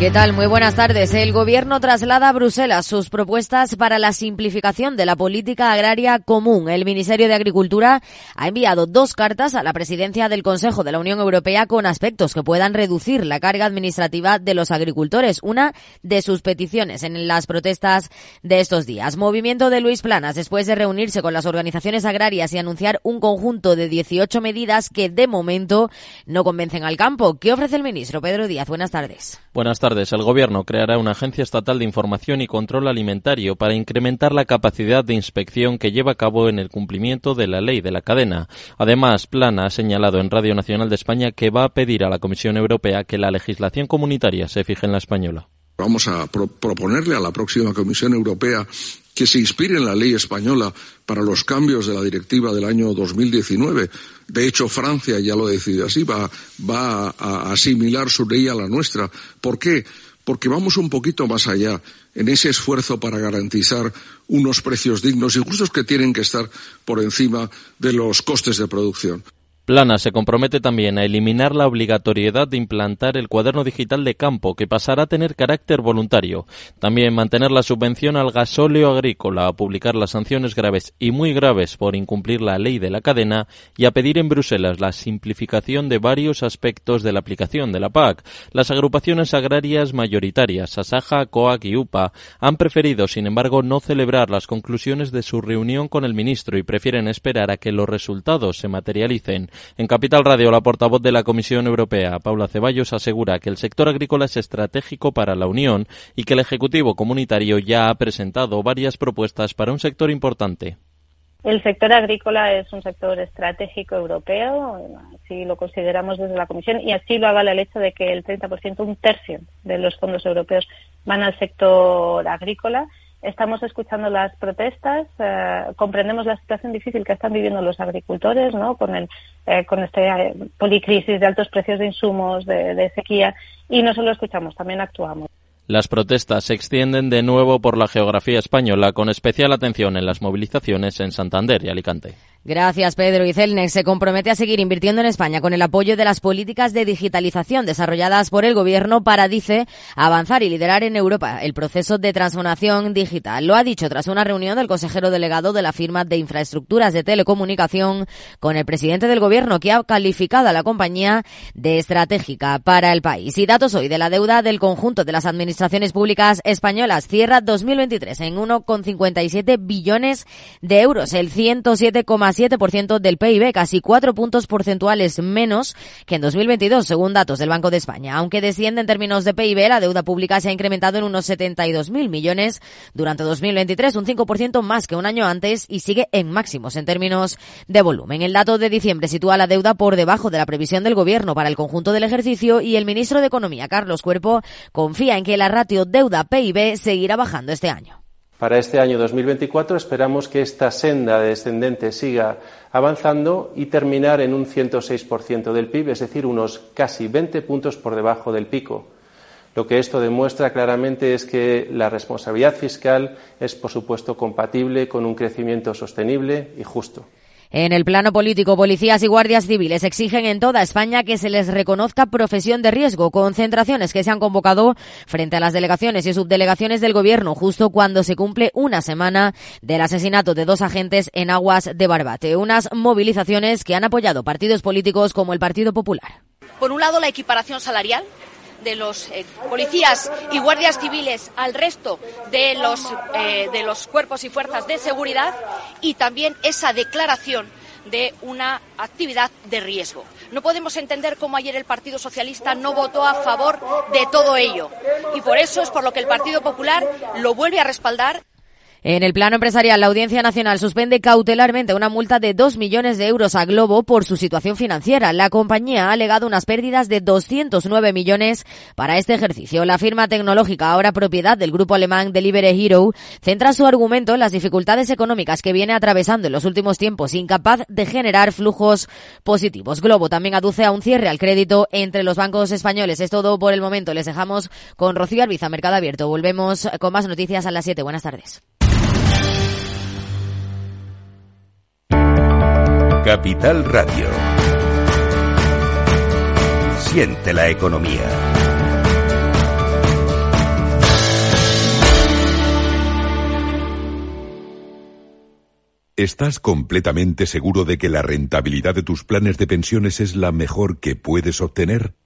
¿Qué tal? Muy buenas tardes. El Gobierno traslada a Bruselas sus propuestas para la simplificación de la política agraria común. El Ministerio de Agricultura ha enviado dos cartas a la presidencia del Consejo de la Unión Europea con aspectos que puedan reducir la carga administrativa de los agricultores. Una de sus peticiones en las protestas de estos días. Movimiento de Luis Planas, después de reunirse con las organizaciones agrarias y anunciar un conjunto de 18 medidas que de momento no convencen al campo. ¿Qué ofrece el ministro Pedro Díaz? Buenas tardes. El Gobierno creará una agencia estatal de información y control alimentario para incrementar la capacidad de inspección que lleva a cabo en el cumplimiento de la ley de la cadena. Además, Plana ha señalado en Radio Nacional de España que va a pedir a la Comisión Europea que la legislación comunitaria se fije en la española. Vamos a proponerle a la próxima Comisión Europea que se inspire en la ley española para los cambios de la directiva del año 2019. De hecho, Francia ya lo decidido así, va, va a asimilar su ley a la nuestra. ¿Por qué? Porque vamos un poquito más allá en ese esfuerzo para garantizar unos precios dignos y justos que tienen que estar por encima de los costes de producción. Plana se compromete también a eliminar la obligatoriedad de implantar el cuaderno digital de campo, que pasará a tener carácter voluntario. También mantener la subvención al gasóleo agrícola, a publicar las sanciones graves y muy graves por incumplir la ley de la cadena y a pedir en Bruselas la simplificación de varios aspectos de la aplicación de la PAC. Las agrupaciones agrarias mayoritarias, Asaja, COAC y UPA, han preferido, sin embargo, no celebrar las conclusiones de su reunión con el ministro y prefieren esperar a que los resultados se materialicen. En Capital Radio, la portavoz de la Comisión Europea, Paula Ceballos, asegura que el sector agrícola es estratégico para la Unión y que el Ejecutivo Comunitario ya ha presentado varias propuestas para un sector importante. El sector agrícola es un sector estratégico europeo, así lo consideramos desde la Comisión, y así lo avala el hecho de que el 30%, un tercio de los fondos europeos van al sector agrícola estamos escuchando las protestas, eh, comprendemos la situación difícil que están viviendo los agricultores, ¿no? Con el, eh, con este eh, policrisis de altos precios de insumos, de, de sequía, y no solo escuchamos, también actuamos. Las protestas se extienden de nuevo por la geografía española, con especial atención en las movilizaciones en Santander y Alicante. Gracias, Pedro. Y Celnex se compromete a seguir invirtiendo en España con el apoyo de las políticas de digitalización desarrolladas por el Gobierno para, dice, avanzar y liderar en Europa el proceso de transformación digital. Lo ha dicho tras una reunión del consejero delegado de la firma de infraestructuras de telecomunicación con el presidente del Gobierno, que ha calificado a la compañía de estratégica para el país. Y datos hoy de la deuda del conjunto de las administraciones públicas españolas cierra 2023 en 1,57 billones de euros, el 107,7 7% del PIB, casi cuatro puntos porcentuales menos que en 2022, según datos del Banco de España. Aunque desciende en términos de PIB, la deuda pública se ha incrementado en unos 72.000 millones durante 2023, un 5% más que un año antes y sigue en máximos en términos de volumen. El dato de diciembre sitúa la deuda por debajo de la previsión del Gobierno para el conjunto del ejercicio y el ministro de Economía, Carlos Cuerpo, confía en que la ratio deuda-PIB seguirá bajando este año. Para este año 2024 esperamos que esta senda descendente siga avanzando y terminar en un 106% del PIB, es decir, unos casi 20 puntos por debajo del pico. Lo que esto demuestra claramente es que la responsabilidad fiscal es, por supuesto, compatible con un crecimiento sostenible y justo. En el plano político, policías y guardias civiles exigen en toda España que se les reconozca profesión de riesgo, concentraciones que se han convocado frente a las delegaciones y subdelegaciones del gobierno justo cuando se cumple una semana del asesinato de dos agentes en aguas de Barbate. Unas movilizaciones que han apoyado partidos políticos como el Partido Popular. Por un lado, la equiparación salarial de los eh, policías y guardias civiles al resto de los, eh, de los cuerpos y fuerzas de seguridad y también esa declaración de una actividad de riesgo. No podemos entender cómo ayer el Partido Socialista no votó a favor de todo ello. Y por eso es por lo que el Partido Popular lo vuelve a respaldar En el plano empresarial, la Audiencia Nacional suspende cautelarmente una multa de 2 millones de euros a Globo por su situación financiera. La compañía ha alegado unas pérdidas de 209 millones para este ejercicio. La firma tecnológica, ahora propiedad del grupo alemán Delivery Hero, centra su argumento en las dificultades económicas que viene atravesando en los últimos tiempos, incapaz de generar flujos positivos. Globo también aduce a un cierre al crédito entre los bancos españoles. Es todo por el momento. Les dejamos con Rocío Arbiza, Mercado Abierto. Volvemos con más noticias a las 7. Buenas tardes. Capital Radio. Siente la economía. ¿Estás completamente seguro de que la rentabilidad de tus planes de pensiones es la mejor que puedes obtener?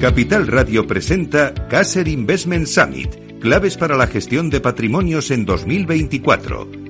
Capital Radio presenta Caser Investment Summit, claves para la gestión de patrimonios en 2024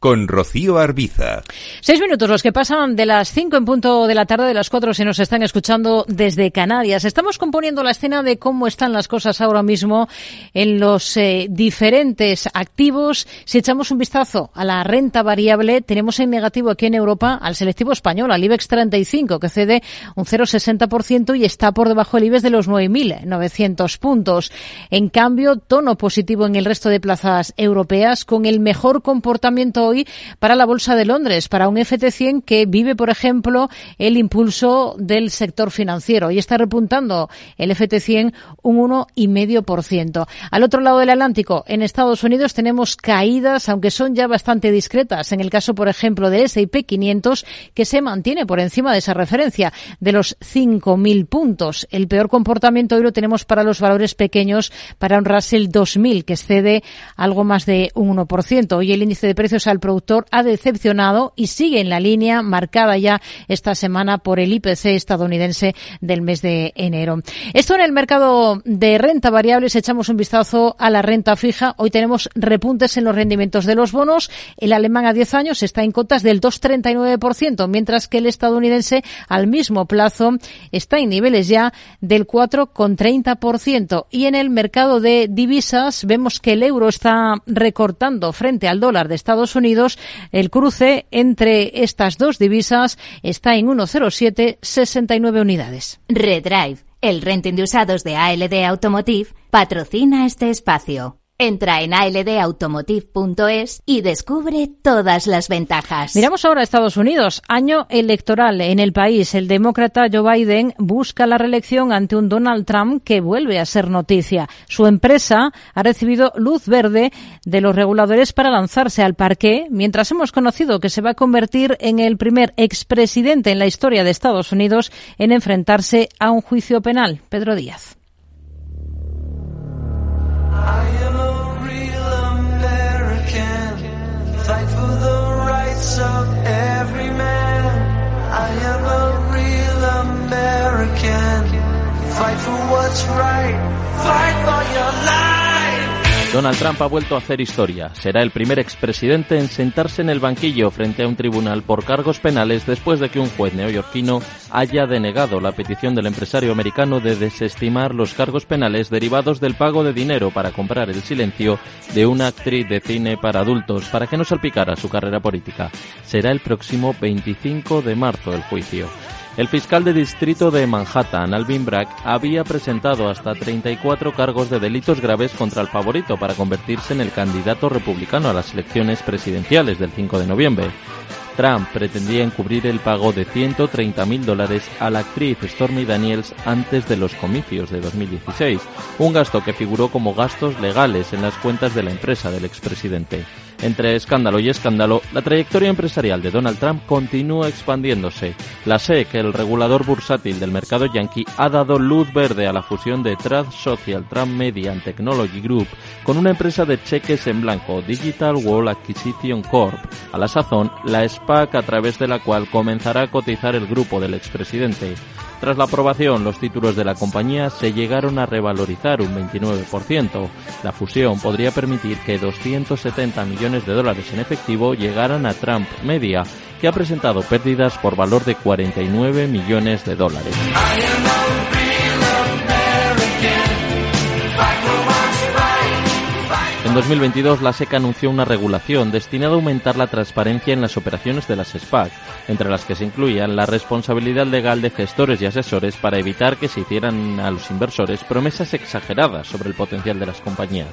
con Rocío Arbiza. Seis minutos los que pasan de las cinco en punto de la tarde, de las cuatro si nos están escuchando desde Canarias. Estamos componiendo la escena de cómo están las cosas ahora mismo en los eh, diferentes activos. Si echamos un vistazo a la renta variable, tenemos en negativo aquí en Europa al selectivo español, al IBEX 35, que cede un 0,60% y está por debajo del IBEX de los 9.900 puntos. En cambio, tono positivo en el resto de plazas europeas, con el mejor comportamiento hoy para la Bolsa de Londres, para un FT100 que vive, por ejemplo, el impulso del sector financiero y está repuntando el FT100 un 1,5%. Al otro lado del Atlántico, en Estados Unidos, tenemos caídas, aunque son ya bastante discretas. En el caso, por ejemplo, de S&P 500, que se mantiene por encima de esa referencia de los 5.000 puntos. El peor comportamiento hoy lo tenemos para los valores pequeños, para un Russell 2000, que excede algo más de un 1%. Hoy el índice de precios al productor ha decepcionado y sigue en la línea marcada ya esta semana por el IPC estadounidense del mes de enero. Esto en el mercado de renta variable, si echamos un vistazo a la renta fija, hoy tenemos repuntes en los rendimientos de los bonos. El alemán a 10 años está en cotas del 2,39%, mientras que el estadounidense al mismo plazo está en niveles ya del 4,30%. Y en el mercado de divisas vemos que el euro está recortando frente al dólar de Estados Unidos el cruce entre estas dos divisas está en 1,0769 unidades. Redrive, el renting de usados de ALD Automotive, patrocina este espacio. Entra en aldautomotive.es y descubre todas las ventajas. Miramos ahora a Estados Unidos. Año electoral en el país. El demócrata Joe Biden busca la reelección ante un Donald Trump que vuelve a ser noticia. Su empresa ha recibido luz verde de los reguladores para lanzarse al parque, mientras hemos conocido que se va a convertir en el primer expresidente en la historia de Estados Unidos en enfrentarse a un juicio penal. Pedro Díaz. rights of every man. I am a real American. Fight for what's right. Fight for your life. Donald Trump ha vuelto a hacer historia. Será el primer expresidente en sentarse en el banquillo frente a un tribunal por cargos penales después de que un juez neoyorquino haya denegado la petición del empresario americano de desestimar los cargos penales derivados del pago de dinero para comprar el silencio de una actriz de cine para adultos para que no salpicara su carrera política. Será el próximo 25 de marzo el juicio. El fiscal de distrito de Manhattan, Alvin Bragg, había presentado hasta 34 cargos de delitos graves contra el favorito para convertirse en el candidato republicano a las elecciones presidenciales del 5 de noviembre. Trump pretendía encubrir el pago de 130 mil dólares a la actriz Stormy Daniels antes de los comicios de 2016, un gasto que figuró como gastos legales en las cuentas de la empresa del expresidente. Entre escándalo y escándalo, la trayectoria empresarial de Donald Trump continúa expandiéndose. La SEC, el regulador bursátil del mercado yankee, ha dado luz verde a la fusión de Trust Social Trump Media and Technology Group con una empresa de cheques en blanco, Digital World Acquisition Corp. A la sazón, la SPAC a través de la cual comenzará a cotizar el grupo del expresidente. Tras la aprobación, los títulos de la compañía se llegaron a revalorizar un 29%. La fusión podría permitir que 270 millones de dólares en efectivo llegaran a Trump Media, que ha presentado pérdidas por valor de 49 millones de dólares. En 2022, la SEC anunció una regulación destinada a aumentar la transparencia en las operaciones de las SPAC, entre las que se incluían la responsabilidad legal de gestores y asesores para evitar que se hicieran a los inversores promesas exageradas sobre el potencial de las compañías.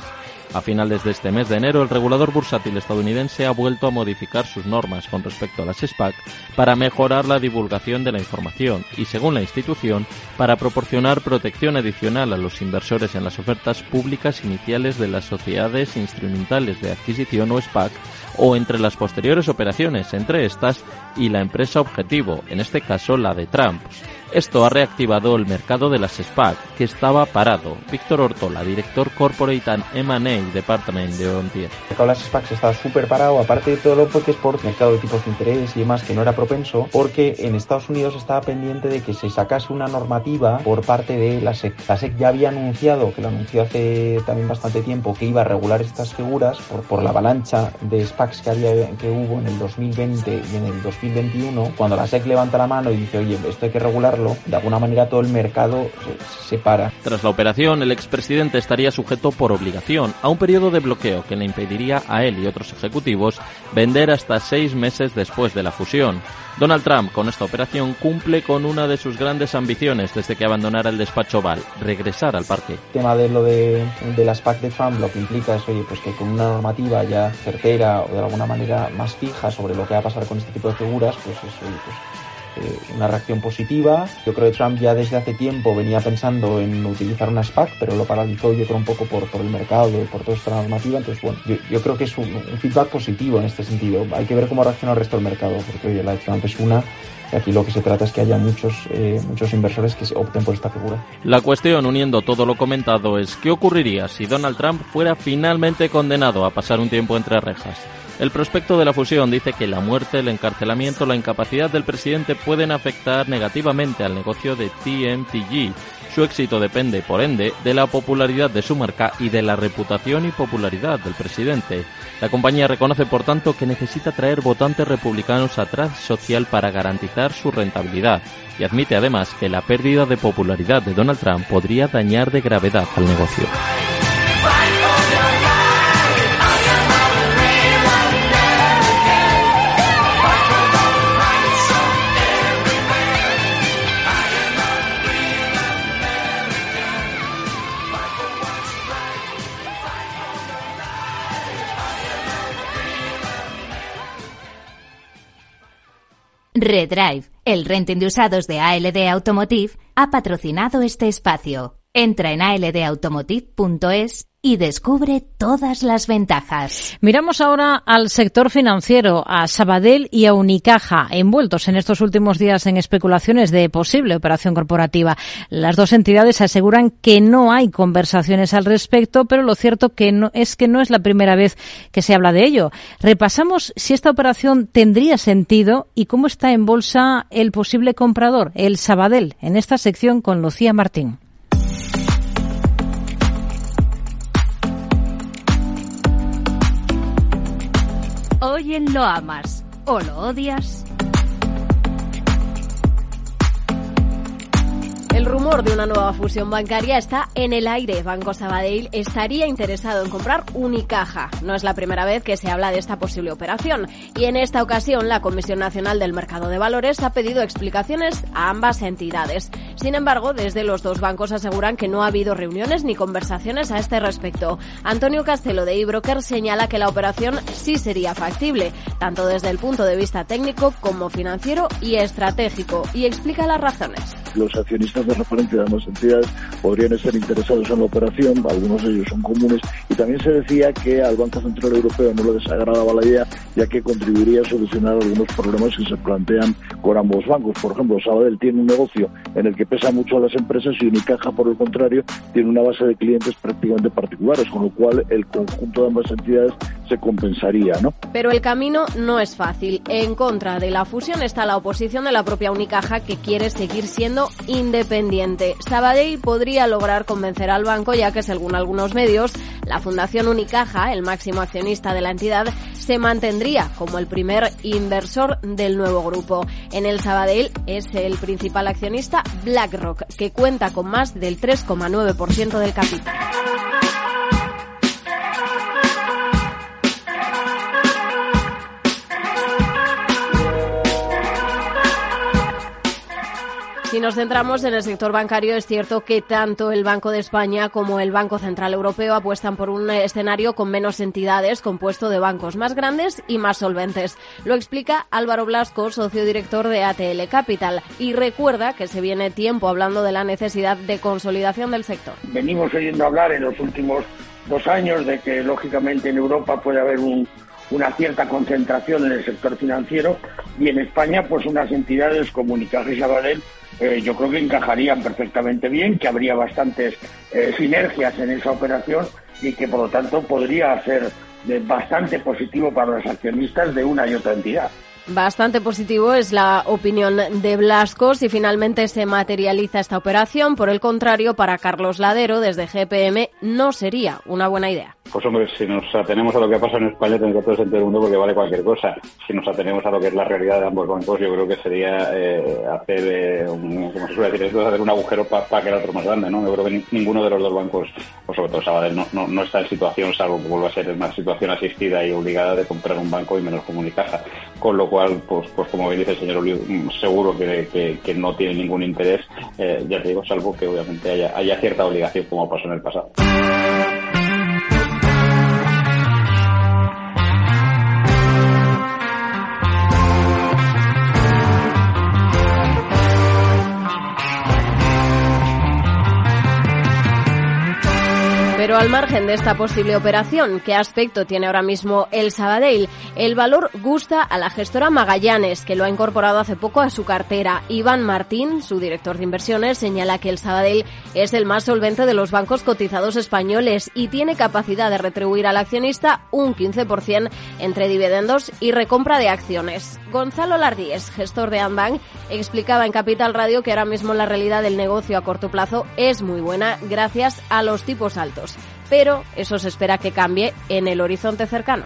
A finales de este mes de enero, el regulador bursátil estadounidense ha vuelto a modificar sus normas con respecto a las SPAC para mejorar la divulgación de la información y, según la institución, para proporcionar protección adicional a los inversores en las ofertas públicas iniciales de las sociedades instrumentales de adquisición o SPAC o entre las posteriores operaciones entre estas y la empresa objetivo, en este caso la de Trump. Esto ha reactivado el mercado de las SPAC, que estaba parado. Víctor Ortola, director Corporate and M&A Department de Ontier. El mercado de las SPACs estaba súper parado, aparte de todo lo que es por mercado de tipos de interés y demás, que no era propenso, porque en Estados Unidos estaba pendiente de que se sacase una normativa por parte de la SEC. La SEC ya había anunciado, que lo anunció hace también bastante tiempo, que iba a regular estas figuras por, por la avalancha de SPACs que, había, que hubo en el 2020 y en el 2021. Cuando la SEC levanta la mano y dice, oye, esto hay que regular de alguna manera todo el mercado se separa. Tras la operación, el expresidente estaría sujeto por obligación a un periodo de bloqueo que le impediría a él y otros ejecutivos vender hasta seis meses después de la fusión. Donald Trump, con esta operación, cumple con una de sus grandes ambiciones desde que abandonara el despacho Oval, regresar al parque. El tema de lo de, de las PAC de Trump lo que implica es, oye, pues que con una normativa ya certera o de alguna manera más fija sobre lo que va a pasar con este tipo de figuras, pues es, oye, pues eh, una reacción positiva. Yo creo que Trump ya desde hace tiempo venía pensando en utilizar una SPAC, pero lo paralizó yo creo un poco por, por el mercado, por toda esta normativa. Entonces, bueno, yo, creo que es un, feedback positivo en este sentido. Hay que ver cómo reacciona el resto del mercado, porque oye, la de Trump es una y aquí lo que se trata es que haya muchos, eh, muchos inversores que opten por esta figura. La cuestión, uniendo todo lo comentado, es qué ocurriría si Donald Trump fuera finalmente condenado a pasar un tiempo entre rejas. El prospecto de la fusión dice que la muerte, el encarcelamiento, la incapacidad del presidente pueden afectar negativamente al negocio de TMTG. Su éxito depende, por ende, de la popularidad de su marca y de la reputación y popularidad del presidente. La compañía reconoce, por tanto, que necesita traer votantes republicanos atrás social para garantizar su rentabilidad y admite además que la pérdida de popularidad de Donald Trump podría dañar de gravedad al negocio. Redrive, el renting de usados de ALD Automotive, ha patrocinado este espacio. Entra en aldautomotive.es y descubre todas las ventajas. Miramos ahora al sector financiero, a Sabadell y a Unicaja, envueltos en estos últimos días en especulaciones de posible operación corporativa. Las dos entidades aseguran que no hay conversaciones al respecto, pero lo cierto que no, es que no es la primera vez que se habla de ello. Repasamos si esta operación tendría sentido y cómo está en bolsa el posible comprador, el Sabadell, en esta sección con Lucía Martín. Hoy Lo Amas o lo odias. Rumor de una nueva fusión bancaria está en el aire. Banco Sabadell estaría interesado en comprar Unicaja. No es la primera vez que se habla de esta posible operación y en esta ocasión la Comisión Nacional del Mercado de Valores ha pedido explicaciones a ambas entidades. Sin embargo, desde los dos bancos aseguran que no ha habido reuniones ni conversaciones a este respecto. Antonio Castelo de eBroker señala que la operación sí sería factible, tanto desde el punto de vista técnico como financiero y estratégico, y explica las razones los accionistas de referencia de ambas entidades podrían estar interesados en la operación, algunos de ellos son comunes, y también se decía que al Banco Central Europeo no le desagradaba la idea, ya que contribuiría a solucionar algunos problemas que se plantean con ambos bancos. Por ejemplo, Sabadell tiene un negocio en el que pesa mucho a las empresas y Unicaja, por el contrario, tiene una base de clientes prácticamente particulares, con lo cual el conjunto de ambas entidades se compensaría, ¿no? Pero el camino no es fácil. En contra de la fusión está la oposición de la propia Unicaja que quiere seguir siendo independiente. Sabadell podría lograr convencer al banco ya que según algunos medios, la Fundación Unicaja, el máximo accionista de la entidad, se mantendría como el primer inversor del nuevo grupo. En el Sabadell es el principal accionista BlackRock, que cuenta con más del 3,9% del capital. Si nos centramos en el sector bancario, es cierto que tanto el Banco de España como el Banco Central Europeo apuestan por un escenario con menos entidades, compuesto de bancos más grandes y más solventes. Lo explica Álvaro Blasco, socio director de ATL Capital, y recuerda que se viene tiempo hablando de la necesidad de consolidación del sector. Venimos oyendo hablar en los últimos dos años de que, lógicamente, en Europa puede haber una cierta concentración en el sector financiero y en España pues unas entidades como Unicaja y Sabadell eh, yo creo que encajarían perfectamente bien, que habría bastantes eh, sinergias en esa operación y que por lo tanto podría ser bastante positivo para los accionistas de una y otra entidad. Bastante positivo es la opinión de Blasco si finalmente se materializa esta operación. Por el contrario, para Carlos Ladero, desde GPM, no sería una buena idea. Pues hombre, si nos atenemos a lo que pasa en España, tendría todo el sentido del mundo porque vale cualquier cosa. Si nos atenemos a lo que es la realidad de ambos bancos, yo creo que sería eh, hacer, eh, un, como se suele decir esto, hacer un agujero para que el otro más grande, ¿no? Yo creo que ninguno de los dos bancos, o sobre todo Sabadell, no, no, no, está en situación, salvo que vuelva a ser una situación asistida y obligada de comprar un banco y menos comunicaja. Con lo pues, pues como bien dice el señor Olivo, mm, seguro que, que, no tiene ningún interés, eh, ya te digo, salvo que obviamente haya, haya cierta obligación como pasó en el pasado. Pero al margen de esta posible operación, ¿qué aspecto tiene ahora mismo el Sabadell? El valor gusta a la gestora Magallanes, que lo ha incorporado hace poco a su cartera. Iván Martín, su director de inversiones, señala que el Sabadell es el más solvente de los bancos cotizados españoles y tiene capacidad de retribuir al accionista un 15% entre dividendos y recompra de acciones. Gonzalo Lardíez, gestor de Anbank, explicaba en Capital Radio que ahora mismo la realidad del negocio a corto plazo es muy buena gracias a los tipos altos pero eso se espera que cambie en el horizonte cercano.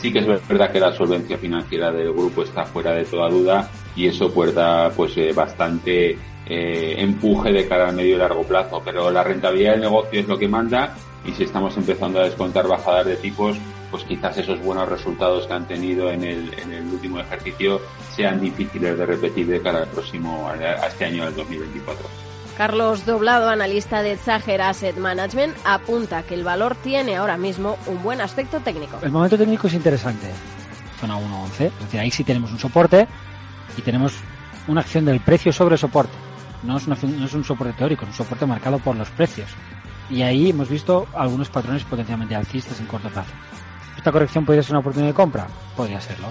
Sí que es verdad que la solvencia financiera del grupo está fuera de toda duda y eso puerta pues eh, bastante eh, empuje de cara a medio y largo plazo, pero la rentabilidad del negocio es lo que manda y si estamos empezando a descontar bajadas de tipos, pues quizás esos buenos resultados que han tenido en el, en el último ejercicio sean difíciles de repetir de cara al próximo, a este año del 2024. Carlos Doblado, analista de Zager Asset Management, apunta que el valor tiene ahora mismo un buen aspecto técnico. El momento técnico es interesante. Zona 1.11. Es decir, ahí sí tenemos un soporte y tenemos una acción del precio sobre soporte. No es, no es un soporte teórico, es un soporte marcado por los precios. Y ahí hemos visto algunos patrones potencialmente alcistas en corto plazo. ¿Esta corrección podría ser una oportunidad de compra? Podría serlo.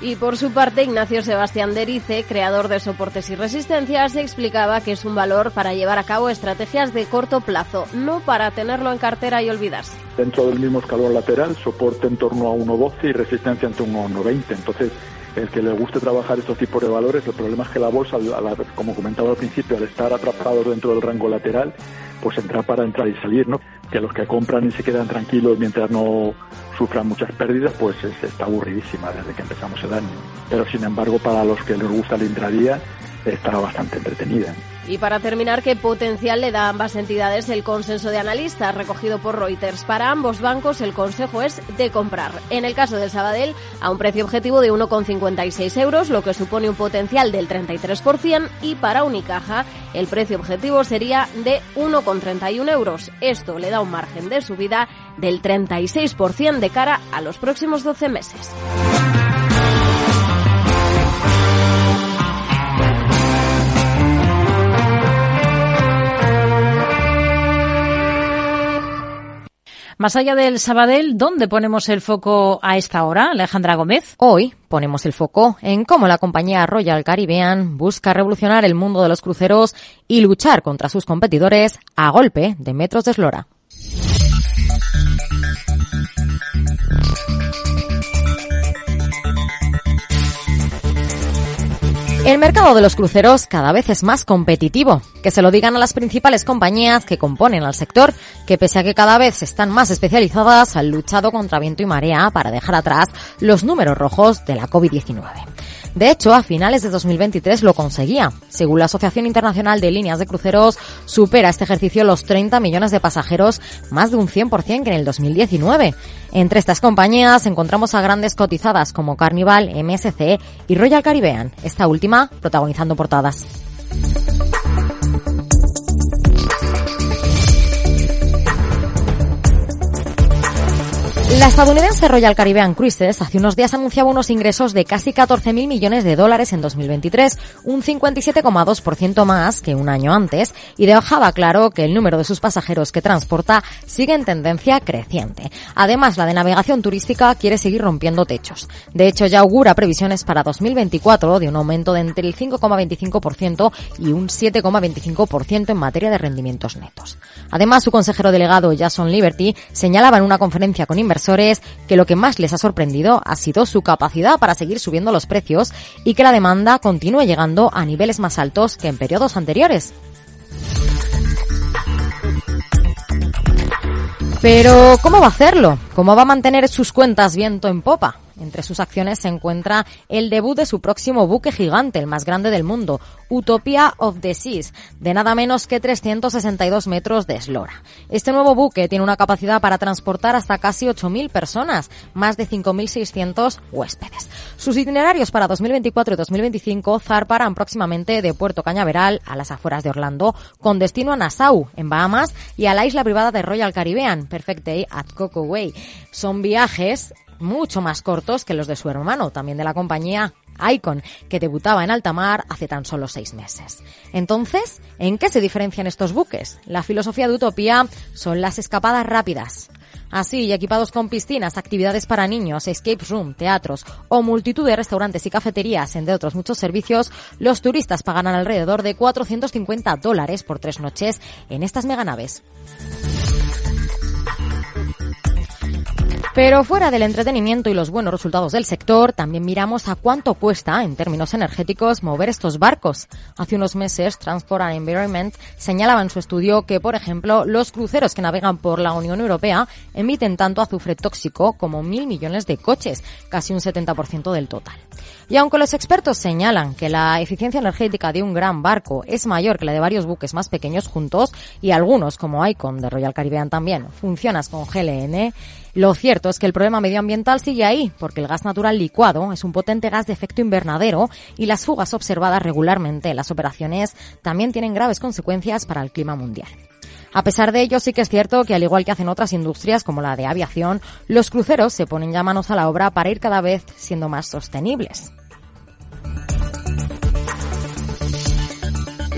Y por su parte, Ignacio Sebastián Derice, creador de soportes y resistencias, explicaba que es un valor para llevar a cabo estrategias de corto plazo, no para tenerlo en cartera y olvidarse. Dentro del mismo escalón lateral, soporte en torno a 1.12 y resistencia en torno a 1.20. Entonces, el que le guste trabajar estos tipos de valores, el problema es que la bolsa, como comentaba al principio, al estar atrapado dentro del rango lateral, pues entra para entrar y salir, ¿no? Que los que compran y se quedan tranquilos mientras no sufran muchas pérdidas, pues está aburridísima desde que empezamos el año. Pero sin embargo, para los que les gusta la intradía, está bastante entretenida. Y para terminar, ¿qué potencial le da a ambas entidades el consenso de analistas recogido por Reuters? Para ambos bancos el consejo es de comprar. En el caso del Sabadell, a un precio objetivo de 1,56 euros, lo que supone un potencial del 33%, y para Unicaja el precio objetivo sería de 1,31 euros. Esto le da un margen de subida del 36% de cara a los próximos 12 meses. Más allá del Sabadell, ¿dónde ponemos el foco a esta hora, Alejandra Gómez? Hoy ponemos el foco en cómo la compañía Royal Caribbean busca revolucionar el mundo de los cruceros y luchar contra sus competidores a golpe de metros de eslora. El mercado de los cruceros cada vez es más competitivo. Que se lo digan a las principales compañías que componen al sector, que pese a que cada vez están más especializadas, han luchado contra viento y marea para dejar atrás los números rojos de la COVID-19. De hecho, a finales de 2023 lo conseguía. Según la Asociación Internacional de Líneas de Cruceros, supera este ejercicio los 30 millones de pasajeros, más de un 100% que en el 2019. Entre estas compañías encontramos a grandes cotizadas como Carnival, MSC y Royal Caribbean, esta última protagonizando portadas. La estadounidense Royal Caribbean Cruises hace unos días anunciaba unos ingresos de casi 14.000 millones de dólares en 2023, un 57,2% más que un año antes, y dejaba claro que el número de sus pasajeros que transporta sigue en tendencia creciente. Además, la de navegación turística quiere seguir rompiendo techos. De hecho, ya augura previsiones para 2024 de un aumento de entre el 5,25% y un 7,25% en materia de rendimientos netos. Además, su consejero delegado Jason Liberty señalaba en una conferencia con inversores que lo que más les ha sorprendido ha sido su capacidad para seguir subiendo los precios y que la demanda continúe llegando a niveles más altos que en periodos anteriores. Pero, ¿cómo va a hacerlo? ¿Cómo va a mantener sus cuentas viento en popa? Entre sus acciones se encuentra el debut de su próximo buque gigante, el más grande del mundo, Utopia of the Seas, de nada menos que 362 metros de eslora. Este nuevo buque tiene una capacidad para transportar hasta casi 8.000 personas, más de 5.600 huéspedes. Sus itinerarios para 2024 y 2025 zarparán próximamente de Puerto Cañaveral a las afueras de Orlando, con destino a Nassau, en Bahamas, y a la isla privada de Royal Caribbean, Perfect Day at Coco Way. Son viajes mucho más cortos que los de su hermano, también de la compañía Icon, que debutaba en alta mar hace tan solo seis meses. Entonces, ¿en qué se diferencian estos buques? La filosofía de Utopía son las escapadas rápidas. Así, equipados con piscinas, actividades para niños, escape room, teatros o multitud de restaurantes y cafeterías, entre otros muchos servicios, los turistas pagan alrededor de 450 dólares por tres noches en estas meganaves. Pero fuera del entretenimiento y los buenos resultados del sector, también miramos a cuánto cuesta, en términos energéticos, mover estos barcos. Hace unos meses, Transport and Environment señalaba en su estudio que, por ejemplo, los cruceros que navegan por la Unión Europea emiten tanto azufre tóxico como mil millones de coches, casi un 70% del total. Y aunque los expertos señalan que la eficiencia energética de un gran barco es mayor que la de varios buques más pequeños juntos, y algunos, como Icon de Royal Caribbean también, funcionan con GLN, lo cierto es que el problema medioambiental sigue ahí, porque el gas natural licuado es un potente gas de efecto invernadero y las fugas observadas regularmente en las operaciones también tienen graves consecuencias para el clima mundial. A pesar de ello, sí que es cierto que al igual que hacen otras industrias como la de aviación, los cruceros se ponen ya manos a la obra para ir cada vez siendo más sostenibles.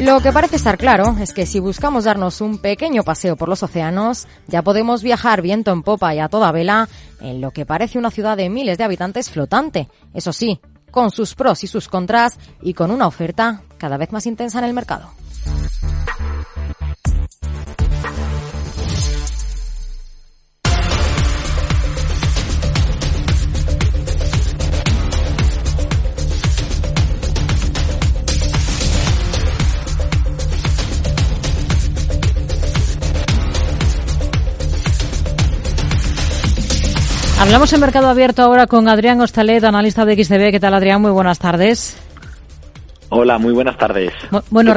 Lo que parece estar claro es que si buscamos darnos un pequeño paseo por los océanos, ya podemos viajar viento en popa y a toda vela en lo que parece una ciudad de miles de habitantes flotante. Eso sí, con sus pros y sus contras y con una oferta cada vez más intensa en el mercado. Hablamos en Mercado Abierto ahora con Adrián Hostalet, analista de XTB. ¿Qué tal, Adrián? Muy buenas tardes. Hola, muy buenas tardes. Bueno,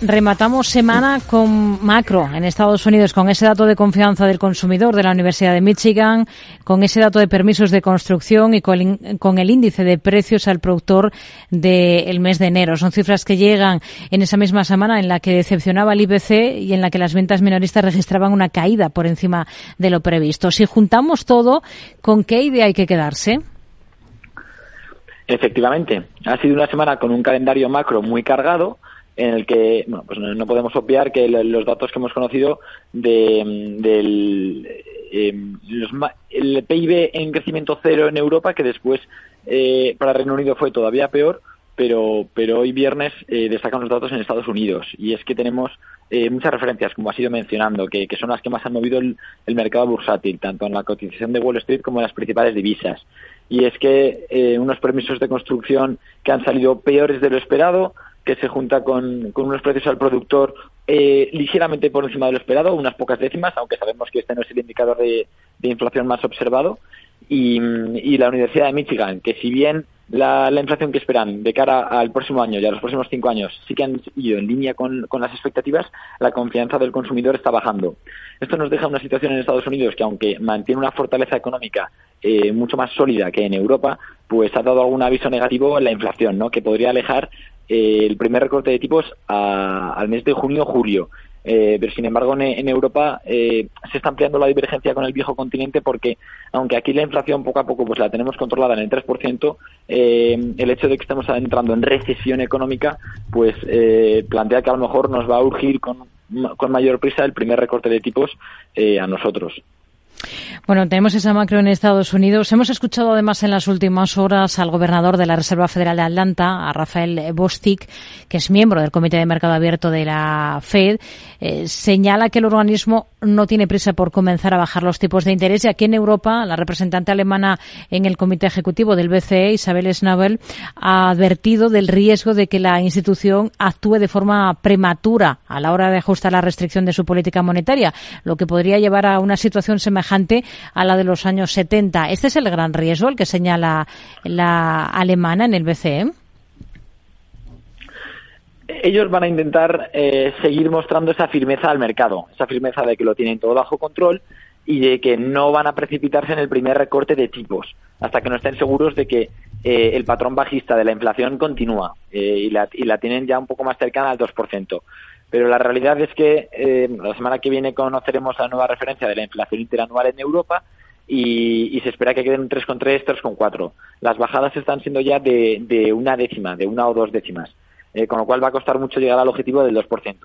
rematamos semana con macro en Estados Unidos, con ese dato de confianza del consumidor de la Universidad de Michigan, con ese dato de permisos de construcción y con, el índice de precios al productor del mes de enero. Son cifras que llegan en esa misma semana en la que decepcionaba el IPC y en la que las ventas minoristas registraban una caída por encima de lo previsto. Si juntamos todo, ¿con qué idea hay que quedarse? Efectivamente, ha sido una semana con un calendario macro muy cargado en el que bueno, pues no podemos obviar que los datos que hemos conocido de, del em, el PIB en crecimiento cero en Europa, que después eh, para Reino Unido fue todavía peor, pero, pero hoy viernes eh, destacan los datos en Estados Unidos. Y es que tenemos eh, muchas referencias, como ha sido mencionando, que, son las que más han movido el, el mercado bursátil, tanto en la cotización de Wall Street como en las principales divisas y es que eh, unos permisos de construcción que han salido peores de lo esperado, que se junta con, unos precios al productor eh, ligeramente por encima de lo esperado, unas pocas décimas, aunque sabemos que este no es el indicador de, inflación más observado, y, la Universidad de Michigan, que si bien la, inflación que esperan de cara al próximo año y a los próximos cinco años sí que han ido en línea con, con, las expectativas, la confianza del consumidor está bajando. Esto nos deja una situación en Estados Unidos que, aunque mantiene una fortaleza económica eh, mucho más sólida que en Europa, pues ha dado algún aviso negativo en la inflación, ¿no? que podría alejar eh, el primer recorte de tipos al mes de junio o julio. Eh, pero sin embargo en, Europa se está ampliando la divergencia con el viejo continente porque aunque aquí la inflación poco a poco pues la tenemos controlada en el 3%, el hecho de que estemos entrando en recesión económica pues plantea que a lo mejor nos va a urgir con, con mayor prisa el primer recorte de tipos a nosotros. Bueno, tenemos esa macro en Estados Unidos. Hemos escuchado además en las últimas horas al gobernador de la Reserva Federal de Atlanta, a Rafael Bostic, que es miembro del Comité de Mercado Abierto de la Fed. Eh, señala que el organismo no tiene prisa por comenzar a bajar los tipos de interés y aquí en Europa, la representante alemana en el Comité Ejecutivo del BCE, Isabel Schnabel, ha advertido del riesgo de que la institución actúe de forma prematura a la hora de ajustar la restricción de su política monetaria, lo que podría llevar a una situación semejante a la de los años 70. Este es el gran riesgo, el que señala la alemana en el BCE. Ellos van a intentar eh, seguir mostrando esa firmeza al mercado, esa firmeza de que lo tienen todo bajo control y de que no van a precipitarse en el primer recorte de tipos hasta que no estén seguros de que eh, el patrón bajista de la inflación continúa eh, y, la, y, la, tienen ya un poco más cercana al 2% pero la realidad es que eh, la semana que viene conoceremos la nueva referencia de la inflación interanual en Europa y, se espera que queden 3,3, 3,4. Las bajadas están siendo ya de, una décima, de una o dos décimas, eh, con lo cual va a costar mucho llegar al objetivo del 2%.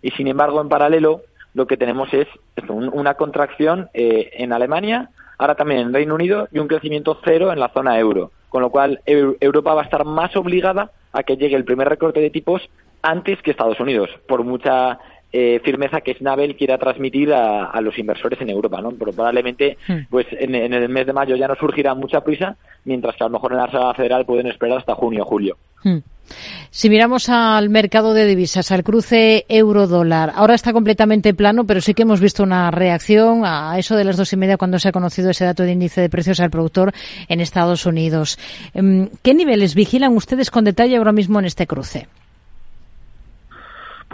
Y sin embargo, en paralelo, lo que tenemos es una contracción eh, en Alemania, ahora también en Reino Unido y un crecimiento cero en la zona euro, con lo cual Europa va a estar más obligada a que llegue el primer recorte de tipos antes que Estados Unidos, por mucha eh, firmeza que Snabel quiera transmitir a, los inversores en Europa, ¿no? Pero probablemente, hmm. pues en, el mes de mayo ya no surgirá mucha prisa, mientras que a lo mejor en la Reserva Federal pueden esperar hasta junio o julio. Hmm. Si miramos al mercado de divisas, al cruce euro-dólar, ahora está completamente plano, pero sí que hemos visto una reacción a eso de las dos y media cuando se ha conocido ese dato de índice de precios al productor en Estados Unidos. Em, ¿Qué niveles vigilan ustedes con detalle ahora mismo en este cruce?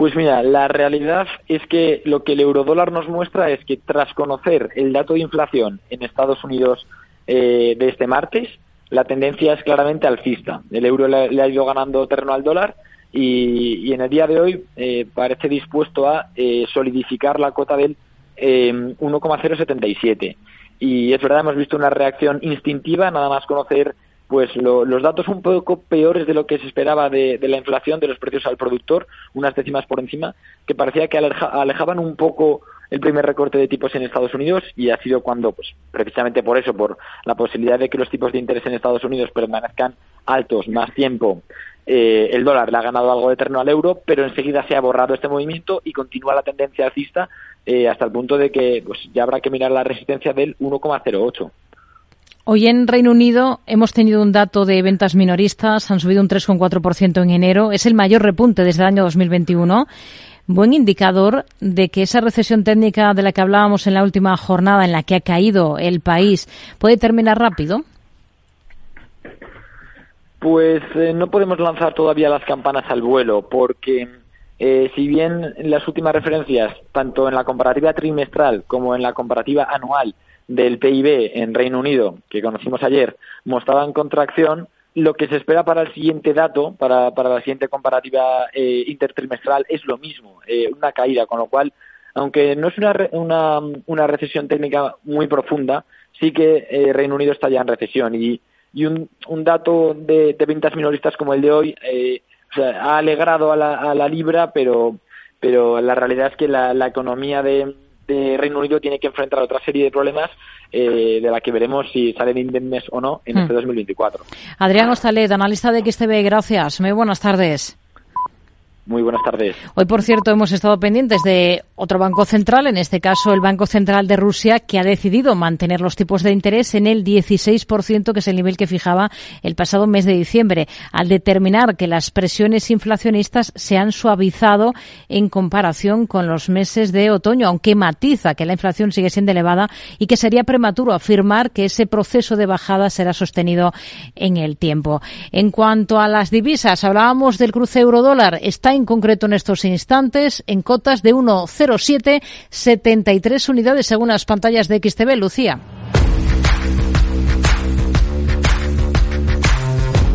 Pues mira, la realidad es que lo que el eurodólar nos muestra es que tras conocer el dato de inflación en Estados Unidos eh, de este martes, la tendencia es claramente alcista. El euro le, ha ido ganando terreno al dólar y, en el día de hoy eh, parece dispuesto a eh, solidificar la cota del 1,077. Y es verdad, hemos visto una reacción instintiva, nada más conocer pues los datos un poco peores de lo que se esperaba de, la inflación, de los precios al productor, unas décimas por encima, que parecía que alejaban un poco el primer recorte de tipos en Estados Unidos y ha sido cuando, pues precisamente por eso, por la posibilidad de que los tipos de interés en Estados Unidos permanezcan altos más tiempo, eh, el dólar le ha ganado algo de terreno al euro, pero enseguida se ha borrado este movimiento y continúa la tendencia alcista eh, hasta el punto de que pues ya habrá que mirar la resistencia del 1,08. Hoy en Reino Unido hemos tenido un dato de ventas minoristas, han subido un 3,4% en enero, es el mayor repunte desde el año 2021. Buen indicador de que esa recesión técnica de la que hablábamos en la última jornada en la que ha caído el país puede terminar rápido. Pues eh, no podemos lanzar todavía las campanas al vuelo porque eh, si bien las últimas referencias, tanto en la comparativa trimestral como en la comparativa anual del PIB en Reino Unido, que conocimos ayer, mostraban contracción, lo que se espera para el siguiente dato, para, para la siguiente comparativa eh, intertrimestral, es lo mismo, eh, una caída, con lo cual, aunque no es una, una, una recesión técnica muy profunda, sí que eh, Reino Unido está ya en recesión. Y, y un, un dato de, de ventas minoristas como el de hoy eh, o sea, ha alegrado a la, a la libra, pero, pero la realidad es que la, la economía de, de Reino Unido tiene que enfrentar otra serie de problemas eh, de la que veremos si salen indemnes o no en Hmm. este 2024. Adrián Ostalet, analista de XTB, gracias. Muy buenas tardes. Muy buenas tardes. Hoy, por cierto, hemos estado pendientes de otro banco central, en este caso el Banco Central de Rusia, que ha decidido mantener los tipos de interés en el 16%, que es el nivel que fijaba el pasado mes de diciembre, al determinar que las presiones inflacionistas se han suavizado en comparación con los meses de otoño, aunque matiza que la inflación sigue siendo elevada y que sería prematuro afirmar que ese proceso de bajada será sostenido en el tiempo. En cuanto a las divisas, hablábamos del cruce euro-dólar. Está en concreto en estos instantes en cotas de 1,0773 unidades según las pantallas de XTV. Lucía.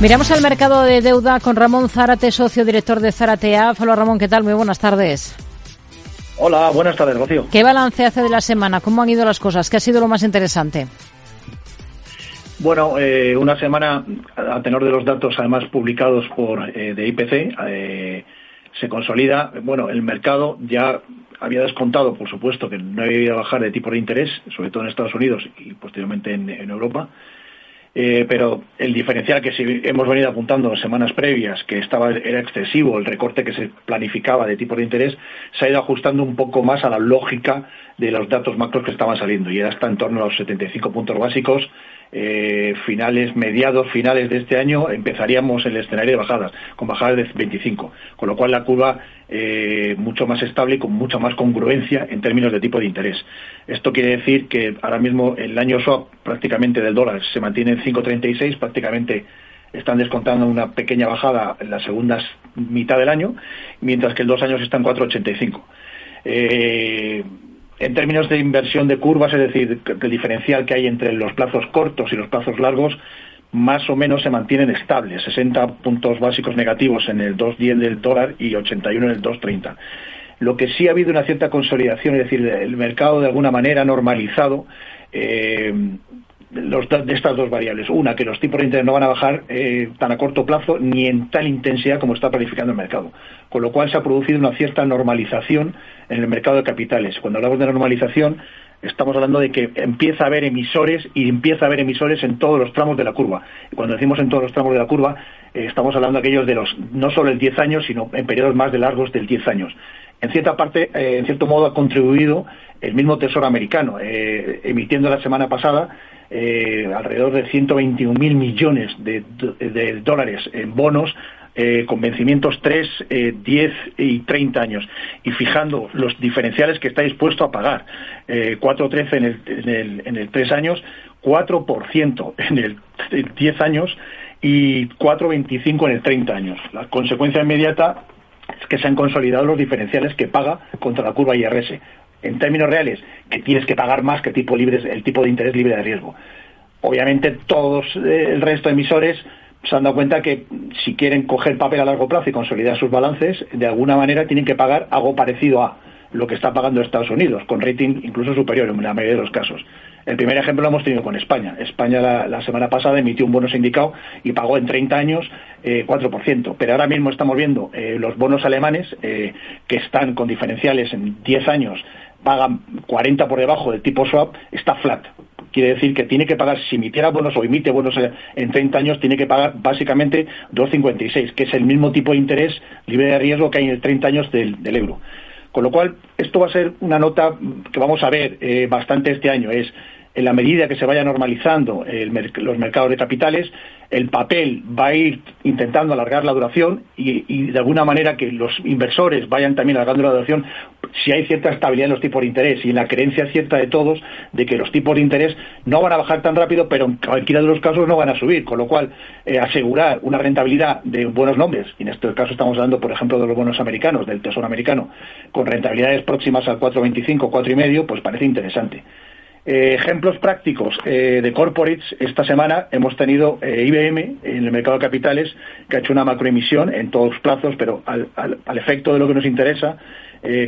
Miramos al mercado de deuda con Ramón Zárate, socio director de Zaratea. Hola Ramón, ¿qué tal? Muy buenas tardes. Hola, buenas tardes, Rocío. ¿Qué balance hace de la semana? ¿Cómo han ido las cosas? ¿Qué ha sido lo más interesante? Bueno, eh, una semana a tenor de los datos además publicados por eh, de IPC eh, se consolida. Bueno, el mercado ya había descontado, por supuesto, que no había a bajar de tipo de interés, sobre todo en Estados Unidos y posteriormente en, en Europa. Eh, pero el diferencial que sí hemos venido apuntando en semanas previas, que estaba era excesivo, el recorte que se planificaba de tipo de interés, se ha ido ajustando un poco más a la lógica de los datos macros que estaban saliendo y ya está en torno a los 75 puntos básicos. Eh, finales, mediados, finales de este año empezaríamos el escenario de bajadas, con bajadas de 25, con lo cual la curva eh, mucho más estable y con mucha más congruencia en términos de tipo de interés. Esto quiere decir que ahora mismo el año swap prácticamente del dólar se mantiene en 5.36, prácticamente están descontando una pequeña bajada en la segunda mitad del año, mientras que el dos años está en 4.85. Eh, en términos de inversión de curvas, es decir, el diferencial que hay entre los plazos cortos y los plazos largos, más o menos se mantienen estables, 60 puntos básicos negativos en el 2.10 del dólar y 81 en el 2.30. Lo que sí ha habido una cierta consolidación, es decir, el mercado de alguna manera ha normalizado eh, los, de estas dos variables. Una, que los tipos de interés no van a bajar eh, tan a corto plazo ni en tal intensidad como está planificando el mercado. Con lo cual se ha producido una cierta normalización en el mercado de capitales. Cuando hablamos de normalización, estamos hablando de que empieza a haber emisores y empieza a haber emisores en todos los tramos de la curva. Y cuando decimos en todos los tramos de la curva, eh, estamos hablando de aquellos de los no solo el 10 años, sino en periodos más de largos del 10 años. En cierta parte, eh, en cierto modo, ha contribuido el mismo Tesoro americano, emitiendo la semana pasada eh, alrededor de 121 mil millones de, dólares en bonos eh, con vencimientos 3, eh, 10 y 30 años y fijando los diferenciales que está dispuesto a pagar. Eh, 4,13 en el, en, el, en el 3 años, 4% en el 10 años y 4,25 en el 30 años. La consecuencia inmediata es que se han consolidado los diferenciales que paga contra la curva IRS. En términos reales, que tienes que pagar más que tipo libre, el tipo de interés libre de riesgo. Obviamente todos eh, el resto de emisores se han dado cuenta que si quieren coger papel a largo plazo y consolidar sus balances, de alguna manera tienen que pagar algo parecido a lo que está pagando Estados Unidos, con rating incluso superior en la mayoría de los casos. El primer ejemplo lo hemos tenido con España. España la, semana pasada emitió un bono sindicado y pagó en 30 años eh, 4%. Pero ahora mismo estamos viendo eh, los bonos alemanes eh, que están con diferenciales en 10 años, pagan 40 por debajo del tipo swap, está flat. Quiere decir que tiene que pagar, si emitiera bonos o emite bonos en 30 años, tiene que pagar básicamente 2,56, que es el mismo tipo de interés libre de riesgo que hay en 30 años del euro. Con lo cual, esto va a ser una nota que vamos a ver eh, bastante este año. Es en la medida que se vaya normalizando los mercados de capitales, el papel va a ir intentando alargar la duración y, de alguna manera que los inversores vayan también alargando la duración si hay cierta estabilidad en los tipos de interés y en la creencia cierta de todos de que los tipos de interés no van a bajar tan rápido, pero en cualquiera de los casos no van a subir, con lo cual eh, asegurar una rentabilidad de buenos nombres, y en este caso estamos hablando, por ejemplo, de los bonos americanos, del Tesoro americano, con rentabilidades próximas al 4,25, 4,5, pues parece interesante. Eh, ejemplos prácticos eh, de corporates. Esta semana hemos tenido eh, IBM en el mercado de capitales que ha hecho una macroemisión en todos los plazos, pero al, efecto de lo que nos interesa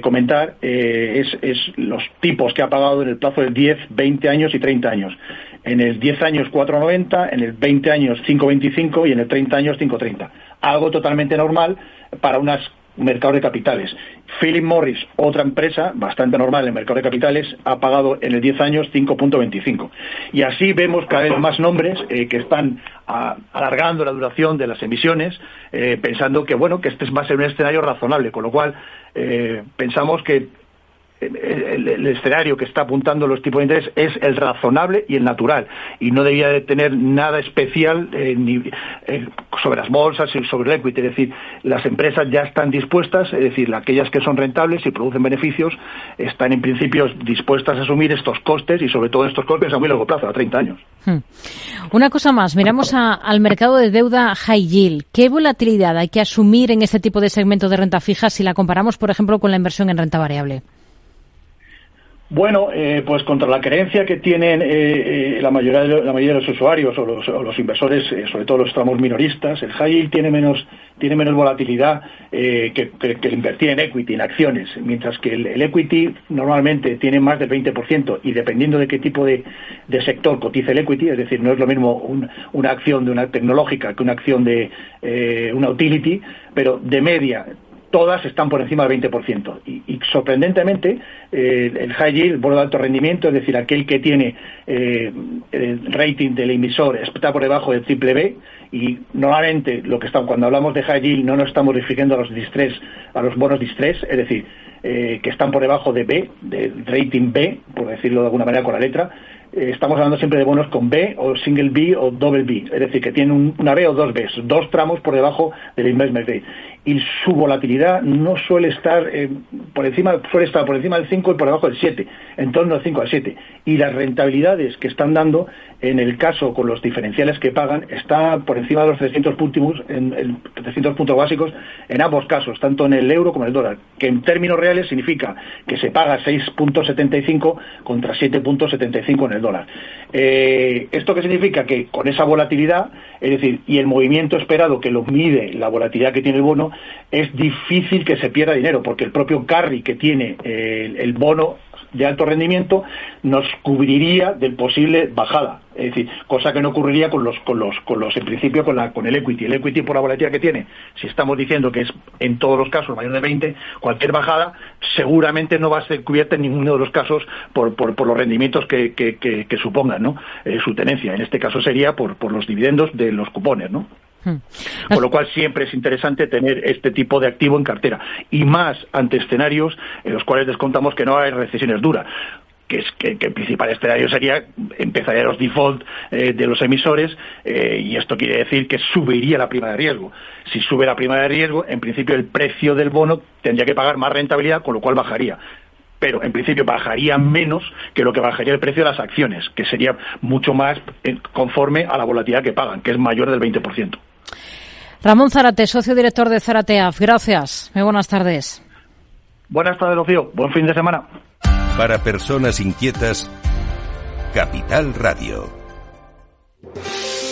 comentar es, los tipos que ha pagado en el plazo de 10, 20 años y 30 años. En el 10 años 4,90, en el 20 años 5,25 y en el 30 años 5,30. Algo totalmente normal para unas mercado de capitales. Philip Morris, otra empresa bastante normal en el mercado de capitales, ha pagado en el 10 años 5.25. Y así vemos cada vez más nombres eh, que están alargando la duración de las emisiones, eh, pensando que bueno que este va a ser un escenario razonable, con lo cual eh, pensamos que el, escenario que está apuntando los tipos de interés es el razonable y el natural y no debía de tener nada especial eh, eh, sobre las bolsas y sobre el equity. Es decir, las empresas ya están dispuestas, es decir, aquellas que son rentables y producen beneficios, están en principio dispuestas a asumir estos costes y sobre todo estos costes a muy largo plazo, a 30 años. Hmm. Una cosa más, miramos al mercado de deuda high yield. ¿Qué volatilidad hay que asumir en este tipo de segmento de renta fija si la comparamos, por ejemplo, con la inversión en renta variable? Bueno, eh, pues contra la creencia que tienen eh, eh, la, mayoría de, la mayoría de los usuarios o los, inversores, sobre todo los tramos minoristas, el high yield tiene menos, tiene menos volatilidad que, que, invertir en equity, en acciones, mientras que el, equity normalmente tiene más del 20% y dependiendo de qué tipo de, sector cotiza el equity, es decir, no es lo mismo una acción de una tecnológica que una acción de una utility, pero de media todas están por encima del 20%. Y, sorprendentemente, eh, el high yield, el bono de alto rendimiento, es decir, aquel que tiene eh, el rating del emisor está por debajo del triple B, y normalmente lo que cuando hablamos de high yield no nos estamos refiriendo a los distress, a los bonos distress, es decir, eh, que están por debajo de B, del rating B, por decirlo de alguna manera con la letra, estamos hablando siempre de bonos con B o single B o double B, es decir, que tienen una B o dos Bs, dos tramos por debajo del investment grade y su volatilidad no suele estar eh, por encima, suele estar por encima del 5 y por debajo del 7, en torno al 5 al 7. Y las rentabilidades que están dando, en el caso con los diferenciales que pagan, está por encima de los 300 puntos, en, 300 puntos básicos en ambos casos, tanto en el euro como en el dólar, que en términos reales significa que se paga 6.75 contra 7.75 en el dólar. Eh, ¿Esto qué significa? Que con esa volatilidad, es decir, y el movimiento esperado que lo mide la volatilidad que tiene el bono, es difícil que se pierda dinero, porque el propio carry que tiene eh, el bono de alto rendimiento nos cubriría del posible bajada. Es decir, cosa que no ocurriría con los, con los, con los, en principio, con, la, con el equity. El equity por la volatilidad que tiene, si estamos diciendo que es en todos los casos mayor de 20, cualquier bajada seguramente no va a ser cubierta en ninguno de los casos por, por, los rendimientos que, que, que, supongan ¿no? Eh, su tenencia. En este caso sería por, por los dividendos de los cupones, ¿no? Hmm. Con lo cual siempre es interesante tener este tipo de activo en cartera y más ante escenarios en los cuales descontamos que no hay recesiones duras que es que, el principal escenario sería empezaría los default eh, de los emisores eh, y esto quiere decir que subiría la prima de riesgo. Si sube la prima de riesgo, en principio el precio del bono tendría que pagar más rentabilidad, con lo cual bajaría pero en principio bajaría menos que lo que bajaría el precio de las acciones, que sería mucho más eh, conforme a la volatilidad que pagan, que es mayor del 20%. Ramón Zarate, socio director de Zarateaf. Gracias. Muy buenas tardes. Buenas tardes, Rocío. Buen fin de semana. Para personas inquietas, Capital Radio.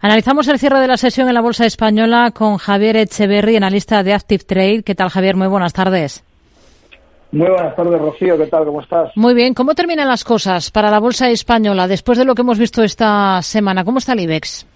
Analizamos el cierre de la sesión en la Bolsa Española con Javier Echeverry, analista de Active Trade. ¿Qué tal, Javier? Muy buenas tardes. Muy buenas tardes, Rocío. ¿Qué tal? ¿Cómo estás? Muy bien. ¿Cómo terminan las cosas para la Bolsa Española después de lo que hemos visto esta semana? ¿Cómo está el IBEX?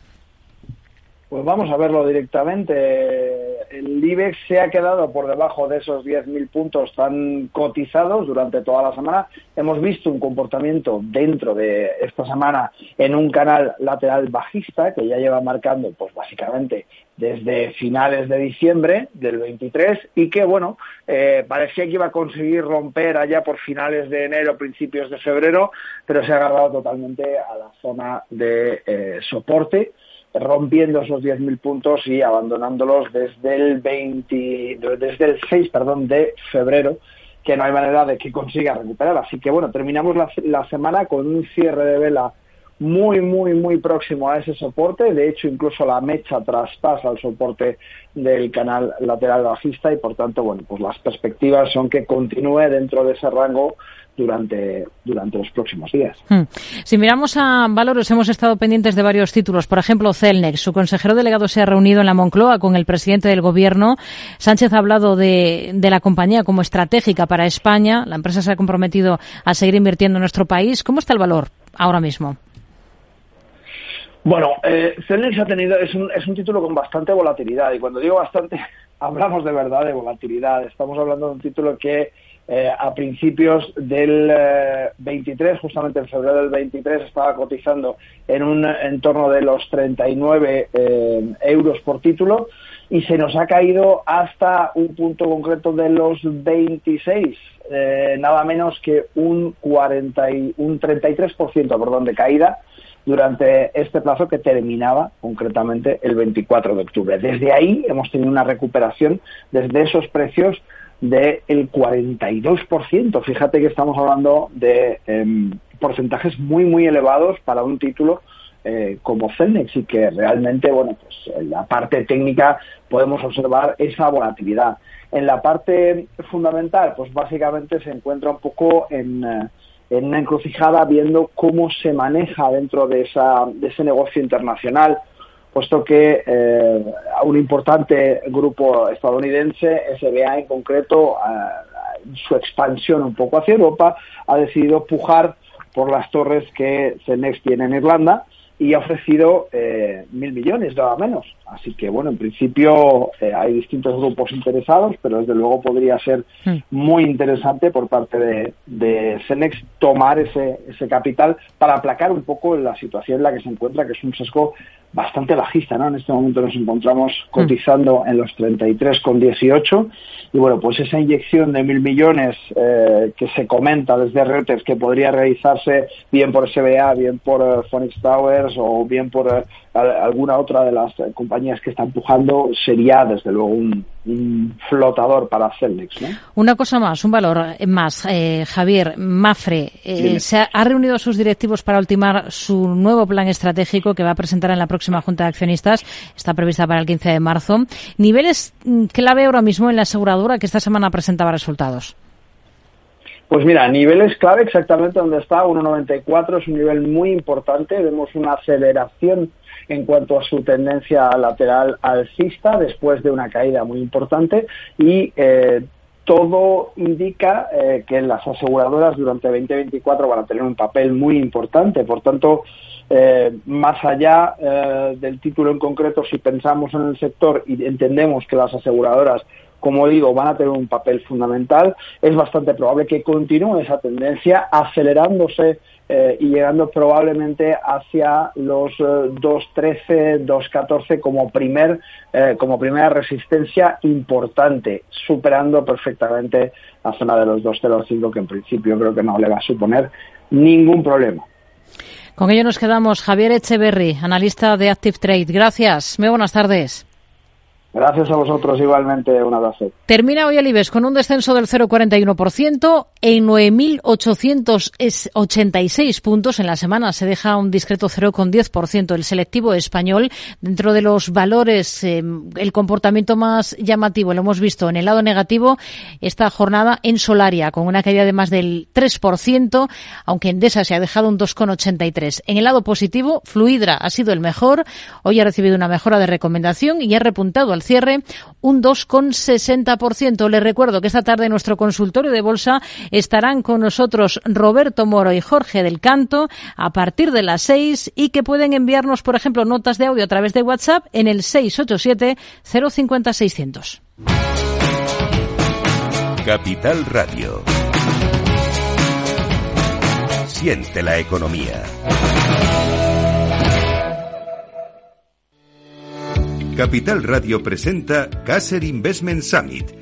Pues vamos a verlo directamente. El IBEX se ha quedado por debajo de esos 10.000 puntos tan cotizados durante toda la semana. Hemos visto un comportamiento dentro de esta semana en un canal lateral bajista que ya lleva marcando, pues básicamente desde finales de diciembre del 23 y que, bueno, eh, parecía que iba a conseguir romper allá por finales de enero, principios de febrero, pero se ha agarrado totalmente a la zona de eh, soporte rompiendo esos 10.000 puntos y abandonándolos desde el 20, desde el 6, perdón, de febrero, que no hay manera de que consiga recuperar. Así que bueno, terminamos la, la semana con un cierre de vela muy, muy, muy próximo a ese soporte. De hecho, incluso la mecha traspasa el soporte del canal lateral bajista y, por tanto, bueno, pues las perspectivas son que continúe dentro de ese rango durante, durante los próximos días. Hmm. Si miramos a valores, hemos estado pendientes de varios títulos. Por ejemplo, Celnex. Su consejero delegado se ha reunido en la Moncloa con el presidente del Gobierno. Sánchez ha hablado de, de la compañía como estratégica para España. La empresa se ha comprometido a seguir invirtiendo en nuestro país. ¿Cómo está el valor ahora mismo? Bueno, eh, ha tenido, es un, es un título con bastante volatilidad y cuando digo bastante, hablamos de verdad de volatilidad. Estamos hablando de un título que eh, a principios del 23, eh, justamente en febrero del 23, estaba cotizando en un entorno de los 39 eh, euros por título y se nos ha caído hasta un punto concreto de los 26, nada menos que un, 40 y, un 33% perdón, de caída durante este plazo que terminaba concretamente el 24 de octubre. Desde ahí hemos tenido una recuperación desde esos precios del 42%. Fíjate que estamos hablando de em, porcentajes muy, muy elevados para un título eh, como Celnex y que realmente, bueno, pues en la parte técnica podemos observar esa volatilidad. En la parte fundamental, pues básicamente se encuentra un poco en, eh, en una encrucijada viendo cómo se maneja dentro de, esa, de ese negocio internacional puesto que eh, un importante grupo estadounidense, SBA en concreto, su expansión un poco hacia Europa, ha decidido pujar por las torres que Cenex tiene en Irlanda y ha ofrecido eh, mil millones, nada menos. Así que, bueno, en principio eh, hay distintos grupos interesados, pero desde luego podría ser hmm. muy interesante por parte de, de Cenex tomar ese, ese capital para aplacar un poco la situación en la que se encuentra, que es un sesgo bastante bajista, ¿no? En este momento nos encontramos hmm. cotizando en los 33,18 y bueno, pues esa inyección de mil millones eh, que se comenta desde Reuters que podría realizarse bien por SBA, bien por uh, Phoenix Towers o bien por uh, alguna otra de las compañías que está empujando sería desde luego un, flotador para Celnex. Una cosa más, un valor más. Eh, Javier, Mafre eh, se ha, ha, reunido a sus directivos para ultimar su nuevo plan estratégico que va a presentar en la próxima Junta de Accionistas. Está prevista para el 15 de marzo. Niveles mm, clave ahora mismo en la aseguradora que esta semana presentaba resultados. Pues mira, niveles clave exactamente donde está 1,94 es un nivel muy importante. Vemos una aceleración en cuanto a su tendencia lateral alcista después de una caída muy importante y eh, todo indica eh, que las aseguradoras durante 2024 van a tener un papel muy importante. Por tanto, eh, más allá del título en concreto, si pensamos en el sector y entendemos que las aseguradoras como digo, van a tener un papel fundamental. Es bastante probable que continúe esa tendencia acelerándose eh, y llegando probablemente hacia los 2.13, eh, 2.14 como, primer, eh, como primera resistencia importante, superando perfectamente la zona de los 2.05 que en principio creo que no le va a suponer ningún problema. Con ello nos quedamos. Javier Echeverry, analista de Active Trade. Gracias. Muy buenas tardes. Gracias a vosotros igualmente, un abrazo. Termina hoy el IBEX con un descenso del 0,41% en 9.886 puntos. En la semana se deja un discreto 0,10%. El selectivo español, dentro de los valores, eh, el comportamiento más llamativo lo hemos visto en el lado negativo esta jornada en Solaria, con una caída de más del 3%, aunque Endesa se ha dejado un 2,83%. En el lado positivo, Fluidra ha sido el mejor. Hoy ha recibido una mejora de recomendación y ha repuntado al cierre un 2,60%. Les recuerdo que esta tarde en nuestro consultorio de bolsa estarán con nosotros Roberto Moro y Jorge del Canto a partir de las 6 y que pueden enviarnos, por ejemplo, notas de audio a través de WhatsApp en el 687 050 600. Capital Radio. Siente la economía. Capital Radio presenta Caser Investment Summit,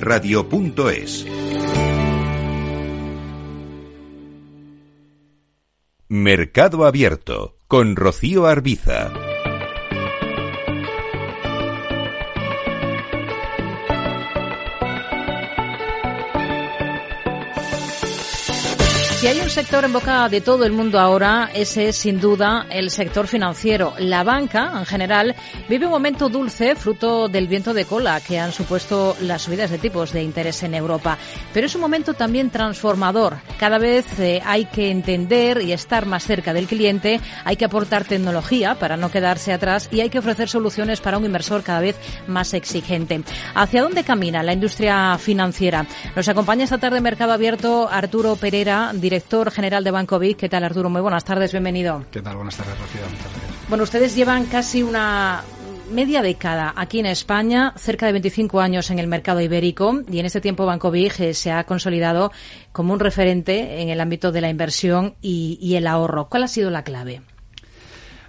eventos@capitalradio.es. Mercado Abierto con Rocío Arbiza. Si hay un sector en boca de todo el mundo ahora, ese es sin duda el sector financiero. La banca, en general, vive un momento dulce fruto del viento de cola que han supuesto las subidas de tipos de interés en Europa. Pero es un momento también transformador. Cada vez eh, hay que entender y estar más cerca del cliente, hay que aportar tecnología para no quedarse atrás y hay que ofrecer soluciones para un inversor cada vez más exigente. ¿Hacia dónde camina la industria financiera? Nos acompaña esta tarde Mercado Abierto Arturo Pereira, director general de Banco Vic. ¿Qué tal, Arturo? Muy buenas tardes, bienvenido. ¿Qué tal? Buenas tardes, Rocío. Bueno, ustedes llevan casi una media década aquí en España, cerca de 25 años en el mercado ibérico y en este tiempo Banco Big eh, se ha consolidado como un referente en el ámbito de la inversión y, el ahorro. ¿Cuál ha sido la clave?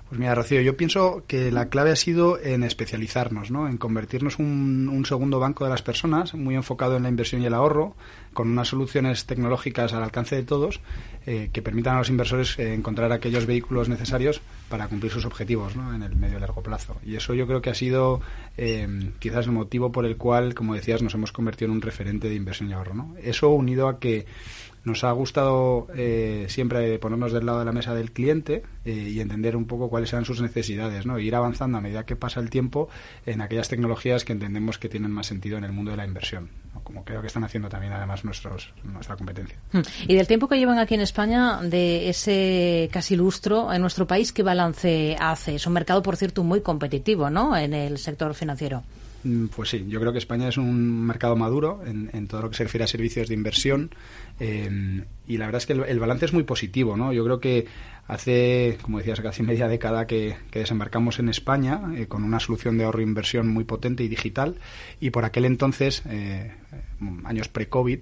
Pues mira, Rocío, yo pienso que la clave ha sido en especializarnos, ¿no? en convertirnos un, un segundo banco de las personas, muy enfocado en la inversión y el ahorro, con unas soluciones tecnológicas al alcance de todos eh, que permitan a los inversores eh, encontrar aquellos vehículos necesarios para cumplir sus objetivos ¿no? en el medio y largo plazo. Y eso yo creo que ha sido eh, quizás el motivo por el cual, como decías, nos hemos convertido en un referente de inversión y ahorro. ¿no? Eso unido a que nos ha gustado eh, siempre ponernos del lado de la mesa del cliente eh, y entender un poco cuáles eran sus necesidades, ¿no? E ir avanzando a medida que pasa el tiempo en aquellas tecnologías que entendemos que tienen más sentido en el mundo de la inversión, como creo que están haciendo también además nuestros, nuestra competencia. Hmm. Y del tiempo que llevan aquí en España, de ese casi lustro en nuestro país, ¿qué balance hace? Es un mercado, por cierto, muy competitivo, ¿no? En el sector financiero. Mm, pues sí, yo creo que España es un mercado maduro en, en todo lo que se refiere a servicios de inversión eh, y la verdad es que el, balance es muy positivo, ¿no? Yo creo que hace, como decías, casi media década que, desembarcamos en España eh, con una solución de ahorro e inversión muy potente y digital y por aquel entonces, eh, años pre-COVID,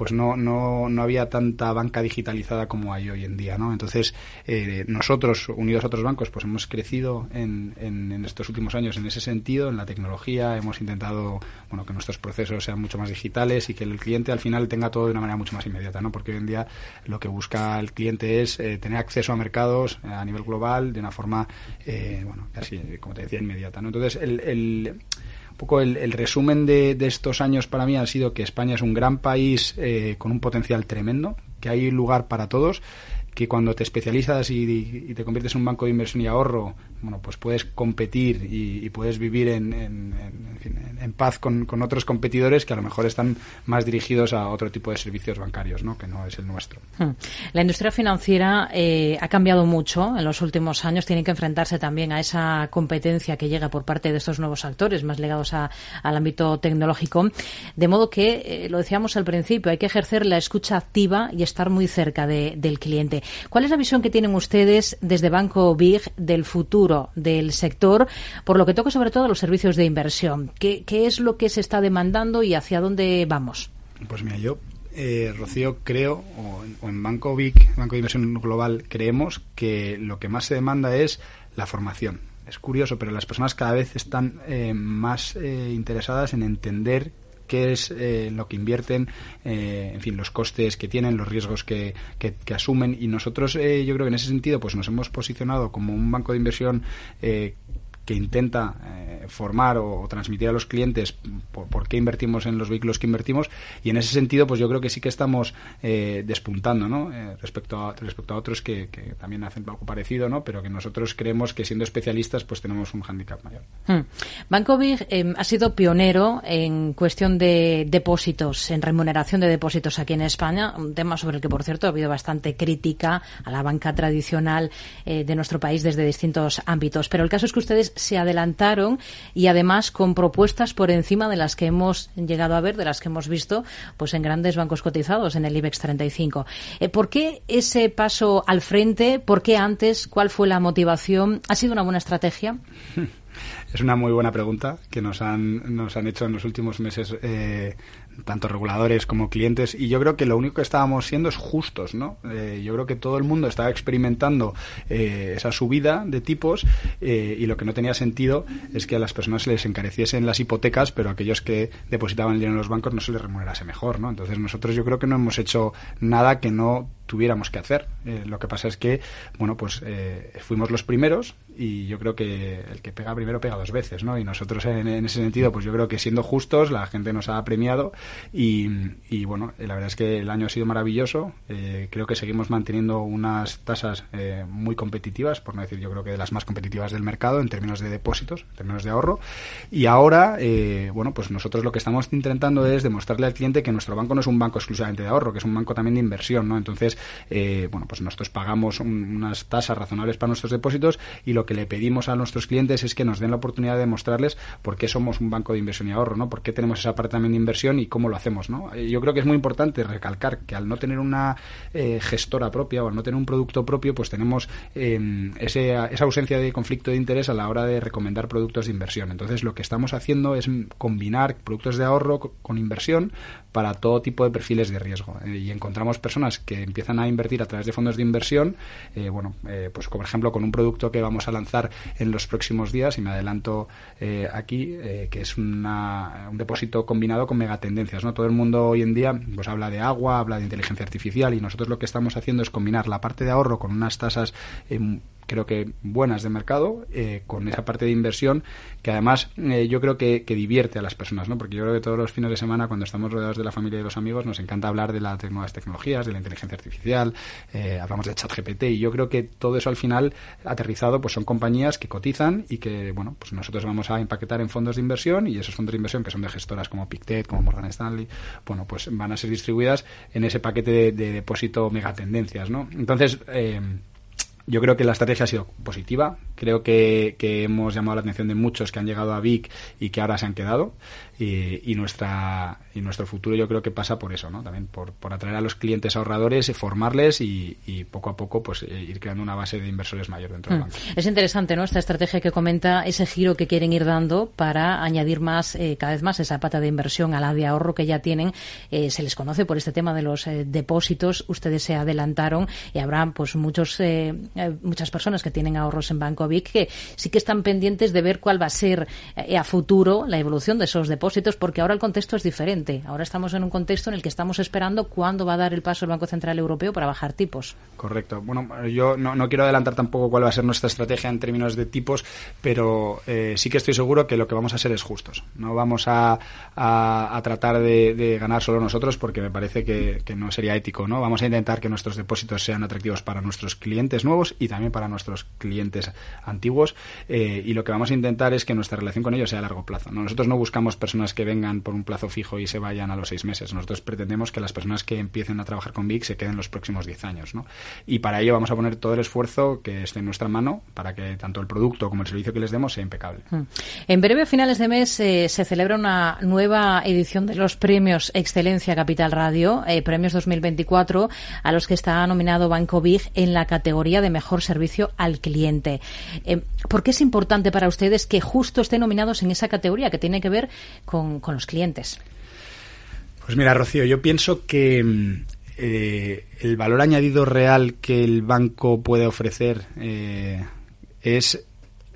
pues no, no, no había tanta banca digitalizada como hay hoy en día, ¿no? Entonces, eh, nosotros, unidos a otros bancos, pues hemos crecido en, en, estos últimos años en ese sentido, en la tecnología, hemos intentado, bueno, que nuestros procesos sean mucho más digitales y que el cliente al final tenga todo de una manera mucho más inmediata, ¿no? Porque hoy en día lo que busca el cliente es eh, tener acceso a mercados eh, a nivel global de una forma, bueno, casi, como te decía, inmediata, ¿no? Entonces, el, el poco el, resumen de, estos años para mí ha sido que España es un gran país eh, con un potencial tremendo, que hay lugar para todos, que cuando te especializas y, te conviertes en un banco de inversión y ahorro, bueno, pues puedes competir y, puedes vivir en, paz con, otros competidores que a lo mejor están más dirigidos a otro tipo de servicios bancarios, ¿no? que no es el nuestro. Hmm. La industria financiera eh, ha cambiado mucho en los últimos años. Tienen que enfrentarse también a esa competencia que llega por parte de estos nuevos actores más ligados al ámbito tecnológico. De modo que, eh, lo decíamos al principio, hay que ejercer la escucha activa y estar muy cerca del cliente. ¿Cuál es la visión que tienen ustedes desde Banco Big del futuro? Del sector, por lo que toca sobre todo a los servicios de inversión. ¿Qué, qué es lo que se está demandando y hacia dónde vamos? Pues mira, yo eh, Rocío, creo, o en, Banco Vic, Banco de Inversión Global, creemos que lo que más se demanda es la formación. Es curioso, pero las personas cada vez están eh, más eh, interesadas en entender qué es eh, lo que invierten, en fin, los costes que tienen, los riesgos que, que, que asumen. Y nosotros, yo creo que en ese sentido, pues nos hemos posicionado como un banco de inversión que intenta eh, formar o, transmitir a los clientes por, qué invertimos en los vehículos que invertimos y en ese sentido pues yo creo que sí que estamos eh, despuntando ¿no? Eh, respecto a respecto a otros que, también hacen algo parecido ¿no? pero que nosotros creemos que siendo especialistas pues tenemos un hándicap mayor hmm. Banco Big ha sido pionero en cuestión de depósitos en remuneración de depósitos aquí en España un tema sobre el que por cierto ha habido bastante crítica a la banca tradicional de nuestro país desde distintos ámbitos pero el caso es que ustedes se adelantaron y además con propuestas por encima de las que hemos llegado a ver, de las que hemos visto pues en grandes bancos cotizados en el IBEX 35. Eh, ¿Por qué ese paso al frente? ¿Por qué antes? ¿Cuál fue la motivación? ¿Ha sido una buena estrategia? Es una muy buena pregunta que nos han, nos han hecho en los últimos meses eh, tanto reguladores como clientes y yo creo que lo único que estábamos siendo es justos, ¿no? Eh, yo creo que todo el mundo estaba experimentando eh, esa subida de tipos y lo que no tenía sentido es que a las personas se les encareciesen las hipotecas, pero a aquellos que depositaban el dinero en los bancos no se les remunerase mejor, ¿no? Entonces nosotros yo creo que no hemos hecho nada que no tuviéramos que hacer. lo que pasa es que, bueno, pues fuimos los primeros y yo creo que el que pega primero pega dos veces, ¿no? Y nosotros en, ese sentido, pues yo creo que siendo justos, la gente nos ha premiado y, y bueno, la verdad es que el año ha sido maravilloso. Eh, creo que seguimos manteniendo unas tasas eh, muy competitivas, por no decir yo creo que de las más competitivas del mercado en términos de depósitos, en términos de ahorro. Y ahora, eh, bueno, pues nosotros lo que estamos intentando es demostrarle al cliente que nuestro banco no es un banco exclusivamente de ahorro, que es un banco también de inversión, ¿no? Entonces, bueno, pues nosotros pagamos unas tasas razonables para nuestros depósitos y lo que le pedimos a nuestros clientes es que nos den la oportunidad de mostrarles por qué somos un banco de inversión y ahorro, ¿no? Por qué tenemos esa parte también de inversión y cómo lo hacemos, ¿no? Eh, yo creo que es muy importante recalcar que al no tener una eh, gestora propia o al no tener un producto propio, pues tenemos em, esa ausencia de conflicto de interés a la hora de recomendar productos de inversión. Entonces, lo que estamos haciendo es combinar productos de ahorro con inversión para todo tipo de perfiles de riesgo. Eh, y encontramos personas que empiezan a invertir a través de fondos de inversión, bueno, pues por ejemplo con un producto que vamos a lanzar en los próximos días, y me adelanto eh, aquí, eh, que es un depósito combinado con megatendencias. ¿no? Todo el mundo hoy en día pues habla de agua, habla de inteligencia artificial, y nosotros lo que estamos haciendo es combinar la parte de ahorro con unas tasas eh, creo que buenas de mercado, eh, con esa parte de inversión que además eh, yo creo que, divierte a las personas, ¿no? Porque yo creo que todos los fines de semana, cuando estamos rodeados de la familia y los amigos, nos encanta hablar de las nuevas tecnologías, de la inteligencia artificial, eh, hablamos de ChatGPT y yo creo que todo eso al final aterrizado pues son compañías que cotizan y que, bueno, pues nosotros vamos a empaquetar en fondos de inversión y esos fondos de inversión que son de gestoras como Pictet, como Morgan Stanley, bueno, pues van a ser distribuidas en ese paquete de, de depósito megatendencias, ¿no? Entonces, eh, yo creo que la estrategia ha sido positiva. Creo que, que, hemos llamado la atención de muchos que han llegado a Vic y que ahora se han quedado. Y, nuestra y nuestro futuro yo creo que pasa por eso no también por, por atraer a los clientes ahorradores formarles y, poco a poco pues eh, ir creando una base de inversores mayor dentro del hmm. banco. Es interesante no esta estrategia que comenta ese giro que quieren ir dando para añadir más eh, cada vez más esa pata de inversión a la de ahorro que ya tienen. Eh, se les conoce por este tema de los depósitos. Ustedes se adelantaron y habrá pues muchos muchas personas que tienen ahorros en Banco Vic que sí que están pendientes de ver cuál va a ser a futuro la evolución de esos depósitos porque ahora el contexto es diferente. Ahora estamos en un contexto en el que estamos esperando cuándo va a dar el paso el Banco Central Europeo para bajar tipos. Correcto. Bueno, yo no, quiero adelantar tampoco cuál va a ser nuestra estrategia en términos de tipos, pero eh, sí que estoy seguro que lo que vamos a hacer es justos. No vamos a, tratar de, ganar solo nosotros porque me parece que, no sería ético. no Vamos a intentar que nuestros depósitos sean atractivos para nuestros clientes nuevos y también para nuestros clientes antiguos. Eh, y lo que vamos a intentar es que nuestra relación con ellos sea a largo plazo. Nosotros no buscamos personas que vengan por un plazo fijo y se vayan a los seis meses. Nosotros pretendemos que las personas que empiecen a trabajar con BIC se queden los próximos diez años. ¿no? Y para ello vamos a poner todo el esfuerzo que esté en nuestra mano para que tanto el producto como el servicio que les demos sea impecable. Hmm. En breve, a finales de mes, eh, se celebra una nueva edición de los premios Excelencia Capital Radio, eh, premios 2024, a los que está nominado Banco Big en la categoría de mejor servicio al cliente. Eh, ¿Por qué es importante para ustedes que justo estén nominados en esa categoría que tiene que ver con, los clientes? Pues mira, Rocío, yo pienso que mm, eh, el valor añadido real que el banco puede ofrecer eh, es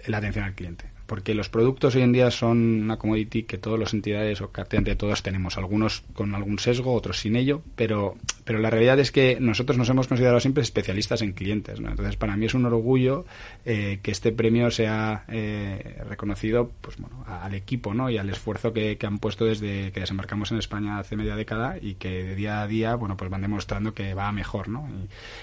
la atención al cliente porque los productos hoy en día son una commodity que todas las entidades o prácticamente todos tenemos, algunos con algún sesgo, otros sin ello, pero, pero la realidad es que nosotros nos hemos considerado siempre especialistas en clientes, ¿no? Entonces, para mí es un orgullo eh, que este premio sea eh, reconocido pues, bueno, al equipo ¿no? y al esfuerzo que, han puesto desde que desembarcamos en España hace media década y que de día a día bueno, pues van demostrando que va mejor. ¿no?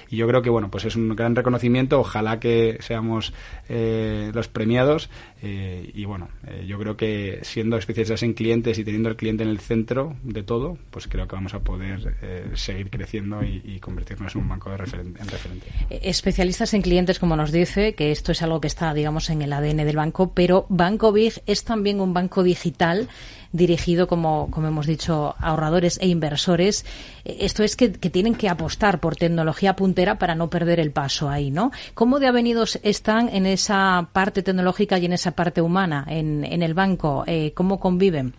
Y, yo creo que bueno, pues es un gran reconocimiento, ojalá que seamos eh, los premiados eh, y bueno, eh, yo creo que siendo especialistas en clientes y teniendo el cliente en el centro de todo, pues creo que vamos a poder seguir creciendo y, convertirnos en un banco de referen en referente. Especialistas en clientes, como nos dice, que esto es algo que está, digamos, en el ADN del banco, pero Banco Big es también un banco digital dirigido, como, como hemos dicho, a ahorradores e inversores. Eh, esto es que, tienen que apostar por tecnología puntera para no perder el paso ahí, ¿no? ¿Cómo de avenidos están en esa parte tecnológica y en esa parte humana en, en el banco? Eh, ¿Cómo conviven?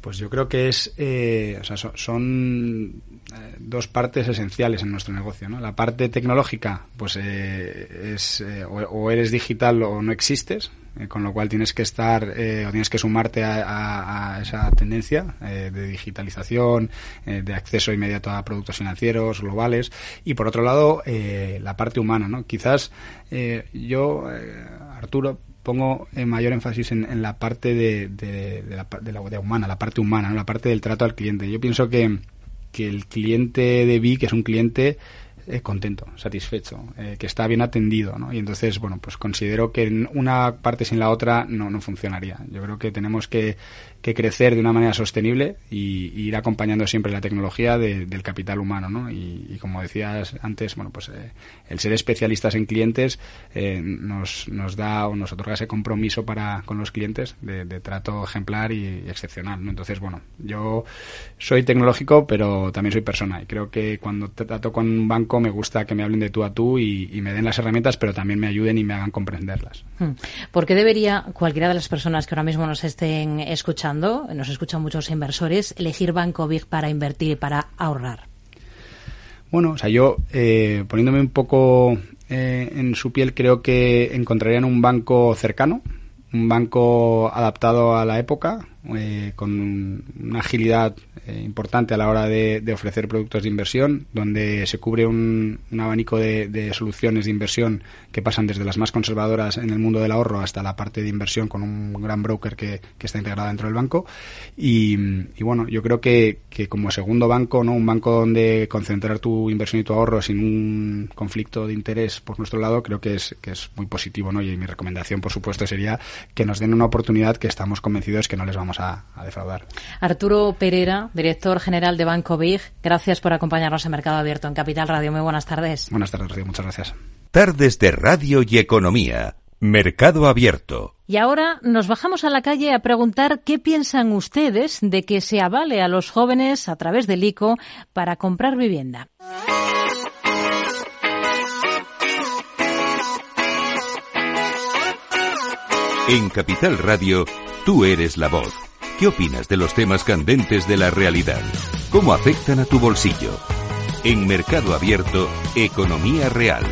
Pues yo creo que es, eh, o sea, son, dos partes esenciales en nuestro negocio. ¿no? La parte tecnológica, pues es o, eres digital o no existes. Eh, con lo cual tienes que estar eh, o tienes que sumarte a, esa tendencia eh, de digitalización, de acceso inmediato a productos financieros globales y por otro lado la parte humana, ¿no? Quizás yo, Arturo, pongo mayor énfasis en, la parte de, de, la, de, humana, la parte humana, la parte del trato al cliente. Yo pienso que, que el cliente de que es un cliente eh, contento, satisfecho, eh, que está bien atendido, ¿no? Y entonces, bueno, pues considero que una parte sin la otra no, no funcionaría. Yo creo que tenemos que que crecer de una manera sostenible y, ir acompañando siempre la tecnología del capital humano, ¿no? Y, como decías antes, bueno, pues eh, el ser especialistas en clientes eh, nos, nos da o nos otorga ese compromiso para con los clientes de, trato ejemplar y, excepcional, ¿no? Entonces, bueno, yo soy tecnológico, pero también soy persona y creo que cuando trato con un banco me gusta que me hablen de tú a tú y, me den las herramientas, pero también me ayuden y me hagan comprenderlas. Hmm. ¿Por qué debería cualquiera de las personas que ahora mismo nos estén escuchando nos escuchan muchos inversores, elegir Banco Big para invertir, para ahorrar? Bueno, o sea, yo eh, poniéndome un poco eh, en su piel, creo que encontrarían un banco cercano, un banco adaptado a la época, eh, con una agilidad eh, importante a la hora de, ofrecer productos de inversión, donde se cubre un, abanico de, soluciones de inversión que pasan desde las más conservadoras en el mundo del ahorro hasta la parte de inversión con un gran broker que, está integrado dentro del banco. Y, bueno, yo creo que, como segundo banco, no un banco donde concentrar tu inversión y tu ahorro sin un conflicto de interés por nuestro lado, creo que es, que es muy positivo. ¿no? Y mi recomendación, por supuesto, sería que nos den una oportunidad que estamos convencidos que no les vamos a, a defraudar. Arturo Pereira, director general de Banco Big, gracias por acompañarnos en Mercado Abierto en Capital Radio. Muy buenas tardes. Buenas tardes, Radio. Muchas gracias. Tardes de Radio y Economía. Mercado Abierto. Y ahora nos bajamos a la calle a preguntar qué piensan ustedes de que se avale a los jóvenes a través del ICO para comprar vivienda. En Capital Radio, tú eres la voz. ¿Qué opinas de los temas candentes de la realidad? ¿Cómo afectan a tu bolsillo? En Mercado Abierto, Economía Real.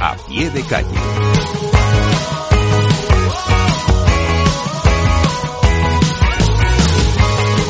A pie de calle.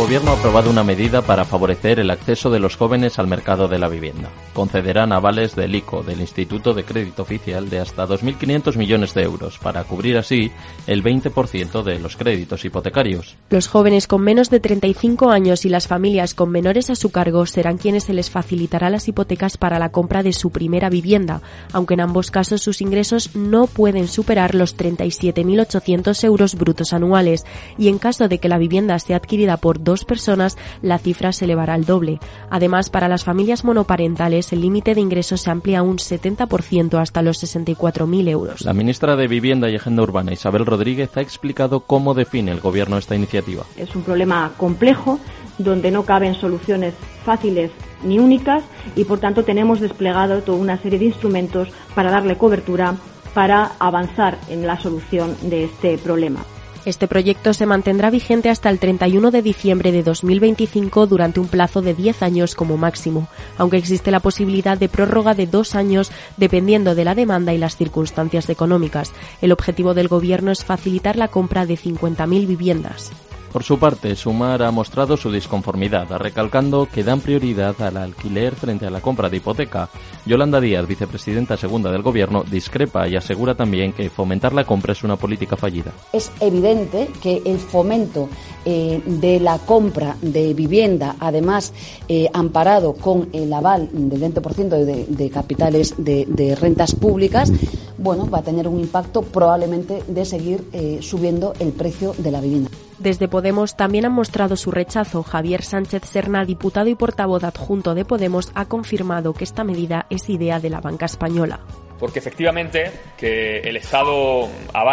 Gobierno ha aprobado una medida para favorecer el acceso de los jóvenes al mercado de la vivienda. Concederán avales del ICO, del Instituto de Crédito Oficial, de hasta 2.500 millones de euros, para cubrir así el 20% de los créditos hipotecarios. Los jóvenes con menos de 35 años y las familias con menores a su cargo serán quienes se les facilitará las hipotecas para la compra de su primera vivienda, aunque en ambos casos sus ingresos no pueden superar los 37.800 euros brutos anuales y en caso de que la vivienda sea adquirida por dos personas, la cifra se elevará al doble. Además, para las familias monoparentales, el límite de ingresos se amplía un 70% hasta los 64.000 euros. La ministra de Vivienda y Agenda Urbana, Isabel Rodríguez, ha explicado cómo define el Gobierno esta iniciativa. Es un problema complejo donde no caben soluciones fáciles ni únicas y por tanto tenemos desplegado toda una serie de instrumentos para darle cobertura para avanzar en la solución de este problema. Este proyecto se mantendrá vigente hasta el 31 de diciembre de 2025 durante un plazo de 10 años como máximo, aunque existe la posibilidad de prórroga de dos años dependiendo de la demanda y las circunstancias económicas. El objetivo del Gobierno es facilitar la compra de 50.000 viviendas. Por su parte, Sumar ha mostrado su disconformidad, recalcando que dan prioridad al alquiler frente a la compra de hipoteca. Yolanda Díaz, vicepresidenta segunda del Gobierno, discrepa y asegura también que fomentar la compra es una política fallida. Es evidente que el fomento eh, de la compra de vivienda, además eh, amparado con el aval del 20% de, capitales de, de, rentas públicas, bueno, va a tener un impacto probablemente de seguir eh, subiendo el precio de la vivienda. Desde Podemos también han mostrado su rechazo. Javier Sánchez Serna, diputado y portavoz adjunto de Podemos, ha confirmado que esta medida es idea de la banca española. Porque efectivamente que el Estado